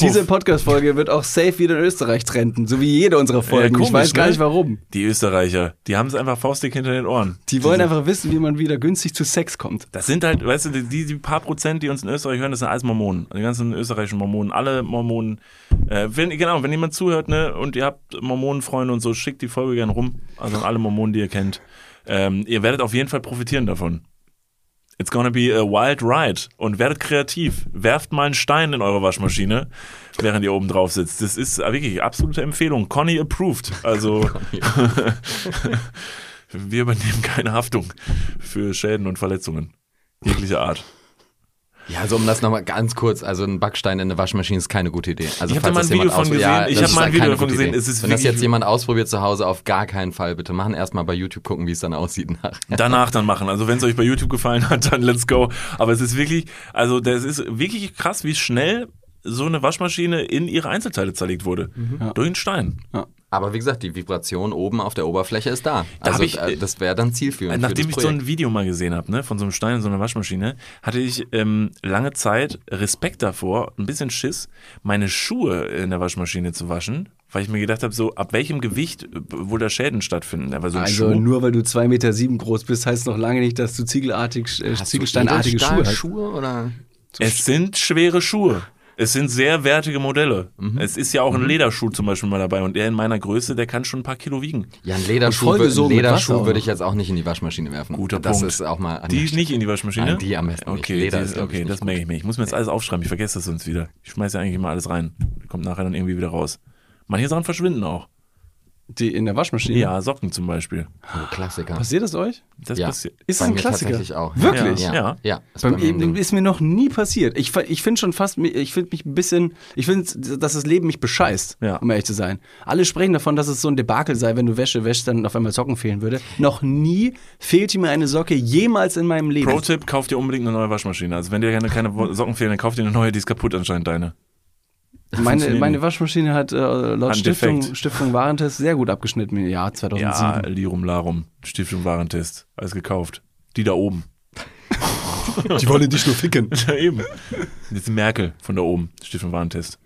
Diese Podcast-Folge wird auch safe wieder in Österreich trenden, so wie jede unserer Folgen. komisch, ich weiß gar ne? nicht warum. die Österreicher, die haben es einfach faustdick hinter den Ohren. Die wollen einfach wissen, wie man wieder günstig zu Sex kommt. Das sind halt, weißt du, die, die paar Prozent, die uns in Österreich hören, das sind alles Mormonen. Die ganzen österreichischen Mormonen, alle Mormonen. Äh, wenn, genau, wenn jemand zuhört, ne, und ihr habt Mormonenfreunde und so, schickt die Folge gern rum. Also an alle Mormonen, die ihr kennt. Ähm, ihr werdet auf jeden Fall profitieren davon. It's gonna be a wild ride. Und werdet kreativ. Werft mal einen Stein in eure Waschmaschine, während ihr oben drauf sitzt. Das ist wirklich absolute Empfehlung. Conny approved. Also, wir übernehmen keine Haftung für Schäden und Verletzungen. Jeglicher Art. Ja, also um das nochmal ganz kurz, also ein Backstein in eine Waschmaschine ist keine gute Idee. Also Ich hab da falls mal ein das Video jemand von ausprobiert- gesehen. Ja, Ich das hab ist mal ein halt Video davon gesehen. Es ist Wenn das jetzt jemand ausprobiert zu Hause, auf gar keinen Fall. Bitte machen erstmal bei YouTube gucken, wie es dann aussieht nachher. danach dann machen. Also wenn es euch bei YouTube gefallen hat, dann let's go. Aber es ist wirklich, also das ist wirklich krass, wie schnell so eine Waschmaschine in ihre Einzelteile zerlegt wurde. Durch einen Stein. Aber wie gesagt, die Vibration oben auf der Oberfläche ist da. Da Also ich, äh, das wäre dann zielführend. Nachdem für ich so ein Video mal gesehen habe, ne, von so einem Stein in so einer Waschmaschine, hatte ich ähm, lange Zeit Respekt davor, ein bisschen Schiss, meine Schuhe in der Waschmaschine zu waschen, weil ich mir gedacht habe, so ab welchem Gewicht äh, wohl da Schäden stattfinden. Aber so ein Also Schuh, nur weil du 2,7 Meter sieben groß bist, heißt noch lange nicht, dass du ziegelartig, äh, ziegelsteinartige Schuhe hast. Schuhe oder? Es sind schwere Schuhe. Es sind sehr wertige Modelle. Mhm. Es ist ja auch ein Lederschuh zum Beispiel mal dabei und der in meiner Größe, der kann schon ein paar Kilo wiegen. Ja, ein Lederschuh, ein Wasser Lederschuh würde ich jetzt auch nicht in die Waschmaschine werfen. Guter das Punkt. ist auch mal an Die ist nicht in die Waschmaschine? Nein, die am besten nicht. Okay, Leder die ist, okay nicht das merke ich mir. Ich muss mir jetzt alles aufschreiben, ich vergesse das sonst wieder. Ich schmeiße ja eigentlich immer alles rein. Kommt nachher dann irgendwie wieder raus. Manche Sachen verschwinden auch. Die in der Waschmaschine? Ja, Socken zum Beispiel. Oh, Klassiker. Passiert das euch? Das Ja. passiert. Ist Bei ein mir Klassiker? tatsächlich auch. Wirklich? Ja. Ja. Ja. ja. Ist Beim, bei mir ein ist mir noch nie passiert. Ich, ich finde schon fast, ich finde mich ein bisschen, ich finde, dass das Leben mich bescheißt, Ja. um ehrlich zu sein. Alle sprechen davon, dass es so ein Debakel sei, wenn du Wäsche wäschst, dann auf einmal Socken fehlen würde. Noch nie fehlte mir eine Socke jemals in meinem Leben. Pro-Tipp, kauft dir unbedingt eine neue Waschmaschine. Also wenn dir keine, keine Socken fehlen, dann kauft dir eine neue, die ist kaputt anscheinend deine. Meine, meine. Waschmaschine hat äh, laut Stiftung. Stiftung Warentest sehr gut abgeschnitten im Jahr 2007. Ja, Lirum Larum, Stiftung Warentest, alles gekauft. Die da oben. Die wollen dich nur ficken. Ja, eben. Jetzt Merkel von da oben, Stiftung Warentest.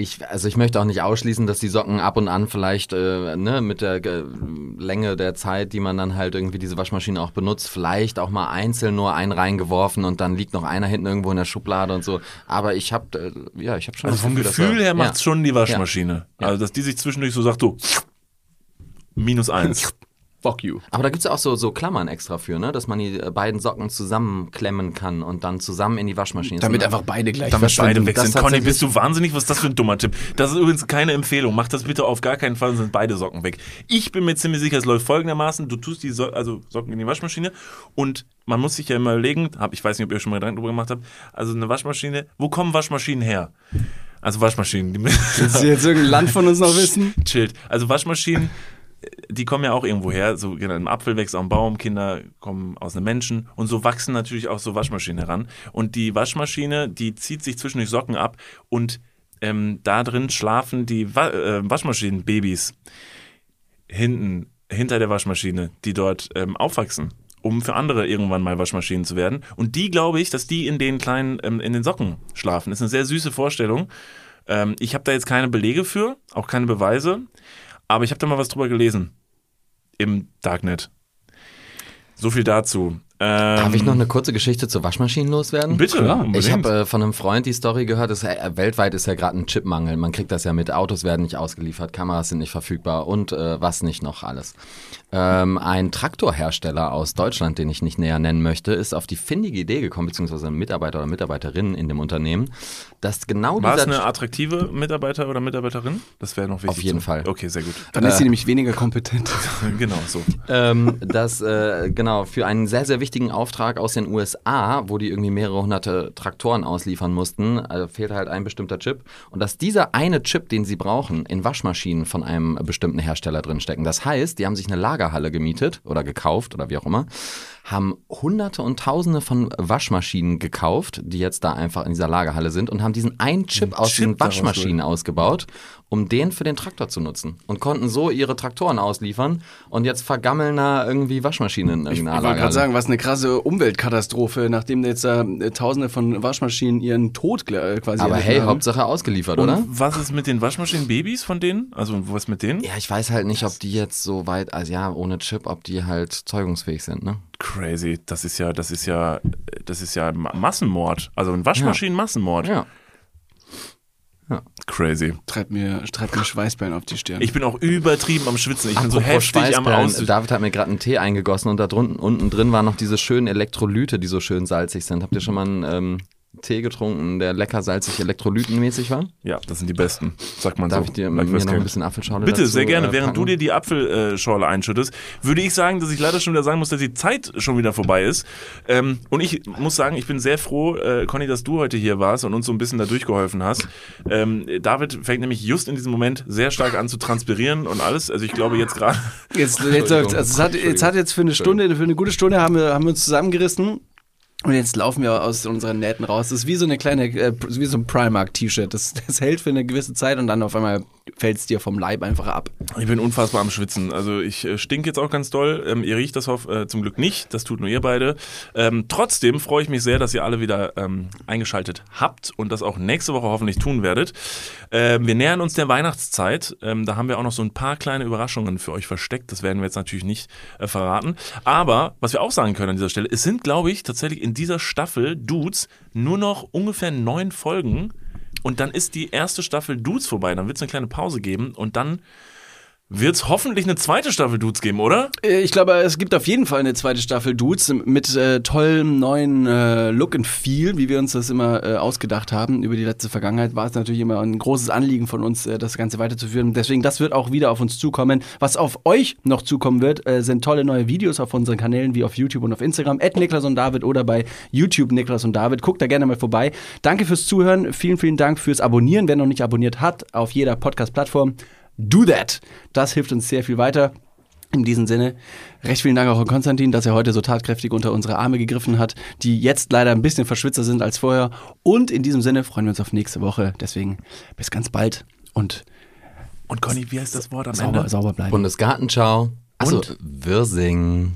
Ich, also ich möchte auch nicht ausschließen, dass die Socken ab und an vielleicht äh, ne, mit der äh, Länge der Zeit, die man dann halt irgendwie diese Waschmaschine auch benutzt, vielleicht auch mal einzeln nur einen reingeworfen und dann liegt noch einer hinten irgendwo in der Schublade und so. Aber ich habe, äh, ja, ich habe schon Also vom dass Gefühl er- her macht's ja. schon die Waschmaschine. Ja. Also dass die sich zwischendurch so sagt, so minus eins. Fuck you. Aber da gibt's ja auch so, so Klammern extra für, ne? dass man die äh, beiden Socken zusammenklemmen kann und dann zusammen in die Waschmaschine. Damit einfach beide gleich Damit beide verschwinden. weg sind. Conny, bist du wahnsinnig? Was ist das für ein dummer Tipp? Das ist übrigens keine Empfehlung. Mach das bitte auf gar keinen Fall, sind beide Socken weg. Ich bin mir ziemlich sicher, es läuft folgendermaßen. Du tust die so also Socken in die Waschmaschine und man muss sich ja immer überlegen, hab, ich weiß nicht, ob ihr schon mal Gedanken drüber gemacht habt, also eine Waschmaschine, wo kommen Waschmaschinen her? Also Waschmaschinen, die Willst du jetzt irgendein Land von uns noch wissen? chillt. Also Waschmaschinen, die kommen ja auch irgendwo her. So genau, ein Apfel wächst am Baum, Kinder kommen aus einem Menschen und so wachsen natürlich auch so Waschmaschinen heran. Und die Waschmaschine, die zieht sich zwischendurch Socken ab und ähm, da drin schlafen die Wa äh, Waschmaschinenbabys hinten, hinter der Waschmaschine, die dort ähm, aufwachsen um für andere irgendwann mal Waschmaschinen zu werden. Und die glaube ich, dass die in den kleinen, ähm, in den Socken schlafen. Das ist eine sehr süße Vorstellung. Ähm, ich habe da jetzt keine Belege für, auch keine Beweise, aber ich habe da mal was drüber gelesen im Darknet. So viel dazu. Ähm, Darf ich noch eine kurze Geschichte zu Waschmaschinen loswerden? Bitte, Klar. unbedingt. Ich habe äh, von einem Freund die Story gehört, dass, äh, weltweit ist ja gerade ein Chipmangel. Man kriegt das ja mit, Autos werden nicht ausgeliefert, Kameras sind nicht verfügbar und äh, was nicht noch alles. Ähm, ein Traktorhersteller aus Deutschland, den ich nicht näher nennen möchte, ist auf die findige Idee gekommen, beziehungsweise ein Mitarbeiter oder Mitarbeiterin in dem Unternehmen, dass genau War es eine attraktive Mitarbeiter oder Mitarbeiterin? Das wäre noch wichtig. Auf jeden zu- Fall. Okay, sehr gut. Dann ist sie nämlich weniger kompetent. genau, so. ähm, dass äh, genau für einen sehr, sehr wichtigen Auftrag aus den USA, wo die irgendwie mehrere hunderte Traktoren ausliefern mussten, äh, fehlt halt ein bestimmter Chip. Und dass dieser eine Chip, den sie brauchen, in Waschmaschinen von einem bestimmten Hersteller drinstecken. Das heißt, die haben sich eine Lagerhalle gemietet oder gekauft oder wie auch immer, haben hunderte und tausende von Waschmaschinen gekauft, die jetzt da einfach in dieser Lagerhalle sind und haben diesen einen Chip aus Chip daraus Waschmaschinen ausgebaut, um den für den Traktor zu nutzen. Und konnten so ihre Traktoren ausliefern und jetzt vergammeln da irgendwie Waschmaschinen in Ich irgendeiner wollte gerade sagen, was eine krasse Umweltkatastrophe, nachdem jetzt da äh, Tausende von Waschmaschinen ihren Tod äh, quasi Aber hey, haben. Hauptsache ausgeliefert, Und oder? was ist mit den Waschmaschinen-Babys von denen? Also was mit denen? Ja, ich weiß halt nicht, ob die jetzt so weit, also ja, ohne Chip, ob die halt zeugungsfähig sind, ne? Crazy. Das ist ja, das ist ja, das ist ja Ma- Massenmord. Also ein Waschmaschinen-Massenmord. Ja. Crazy. Treibt mir, treibt mir Schweißbein auf die Stirn. Ich bin auch übertrieben am Schwitzen. Ich bin so Apropos heftig am Schweißperlen, Aus. David hat mir gerade einen Tee eingegossen und da drunten, unten drin waren noch diese schönen Elektrolyte, die so schön salzig sind. Habt ihr schon mal einen ähm, Tee getrunken, der lecker salzig elektrolytenmäßig war? Ja, das sind die besten, sagt man Darf so. ich dir Like mir noch ein bisschen Apfelschorle Bitte, dazu, sehr gerne. äh, Während du dir die Apfelschorle einschüttest, würde ich sagen, dass ich leider schon wieder sagen muss, dass die Zeit schon wieder vorbei ist. Ähm, und ich muss sagen, ich bin sehr froh, äh, Conny, dass du heute hier warst und uns so ein bisschen da durchgeholfen hast. Ähm, David fängt nämlich just in diesem Moment sehr stark an zu transpirieren und alles. Also ich glaube jetzt gerade. Jetzt, jetzt, also es hat, jetzt hat jetzt für eine Stunde, für eine gute Stunde haben wir, haben wir uns zusammengerissen. Und jetzt laufen wir aus unseren Nähten raus. Das ist wie so eine kleine, äh, wie so ein Primark-T-Shirt. Das, das hält für eine gewisse Zeit und dann auf einmal fällt es dir vom Leib einfach ab. Ich bin unfassbar am Schwitzen. Also ich äh, stink jetzt auch ganz doll. Ähm, ihr riecht das hoff, äh, zum Glück nicht. Das tut nur ihr beide. Ähm, trotzdem freue ich mich sehr, dass ihr alle wieder ähm, eingeschaltet habt und das auch nächste Woche hoffentlich tun werdet. Ähm, wir nähern uns der Weihnachtszeit. Ähm, da haben wir auch noch so ein paar kleine Überraschungen für euch versteckt. Das werden wir jetzt natürlich nicht äh, verraten. Aber was wir auch sagen können an dieser Stelle, es sind, glaube ich, tatsächlich in dieser Staffel Dudes nur noch ungefähr neun Folgen. Und dann ist die erste Staffel Dudes vorbei. Dann wird es eine kleine Pause geben und dann wird es hoffentlich eine zweite Staffel Dudes geben, oder? Äh, Ich glaube, es gibt auf jeden Fall eine zweite Staffel Dudes mit äh, tollem neuen äh, Look and Feel, wie wir uns das immer äh, ausgedacht haben. Über die letzte Vergangenheit war es natürlich immer ein großes Anliegen von uns, äh, das Ganze weiterzuführen. Deswegen, das wird auch wieder auf uns zukommen. Was auf euch noch zukommen wird, äh, sind tolle neue Videos auf unseren Kanälen wie auf YouTube und auf Instagram. At Niklas und David oder bei YouTube Niklas und David. Guckt da gerne mal vorbei. Danke fürs Zuhören. Vielen, vielen Dank fürs Abonnieren. Wer noch nicht abonniert hat, auf jeder Podcast-Plattform. Do that. Das hilft uns sehr viel weiter. In diesem Sinne, recht vielen Dank auch an Konstantin, dass er heute so tatkräftig unter unsere Arme gegriffen hat, die jetzt leider ein bisschen verschwitzer sind als vorher. Und in diesem Sinne freuen wir uns auf nächste Woche. Deswegen bis ganz bald und Und Conny, wie heißt das Wort am sauber, Ende? sauber bleiben. Bundesgartenschau. Achso, Und? Wirsing.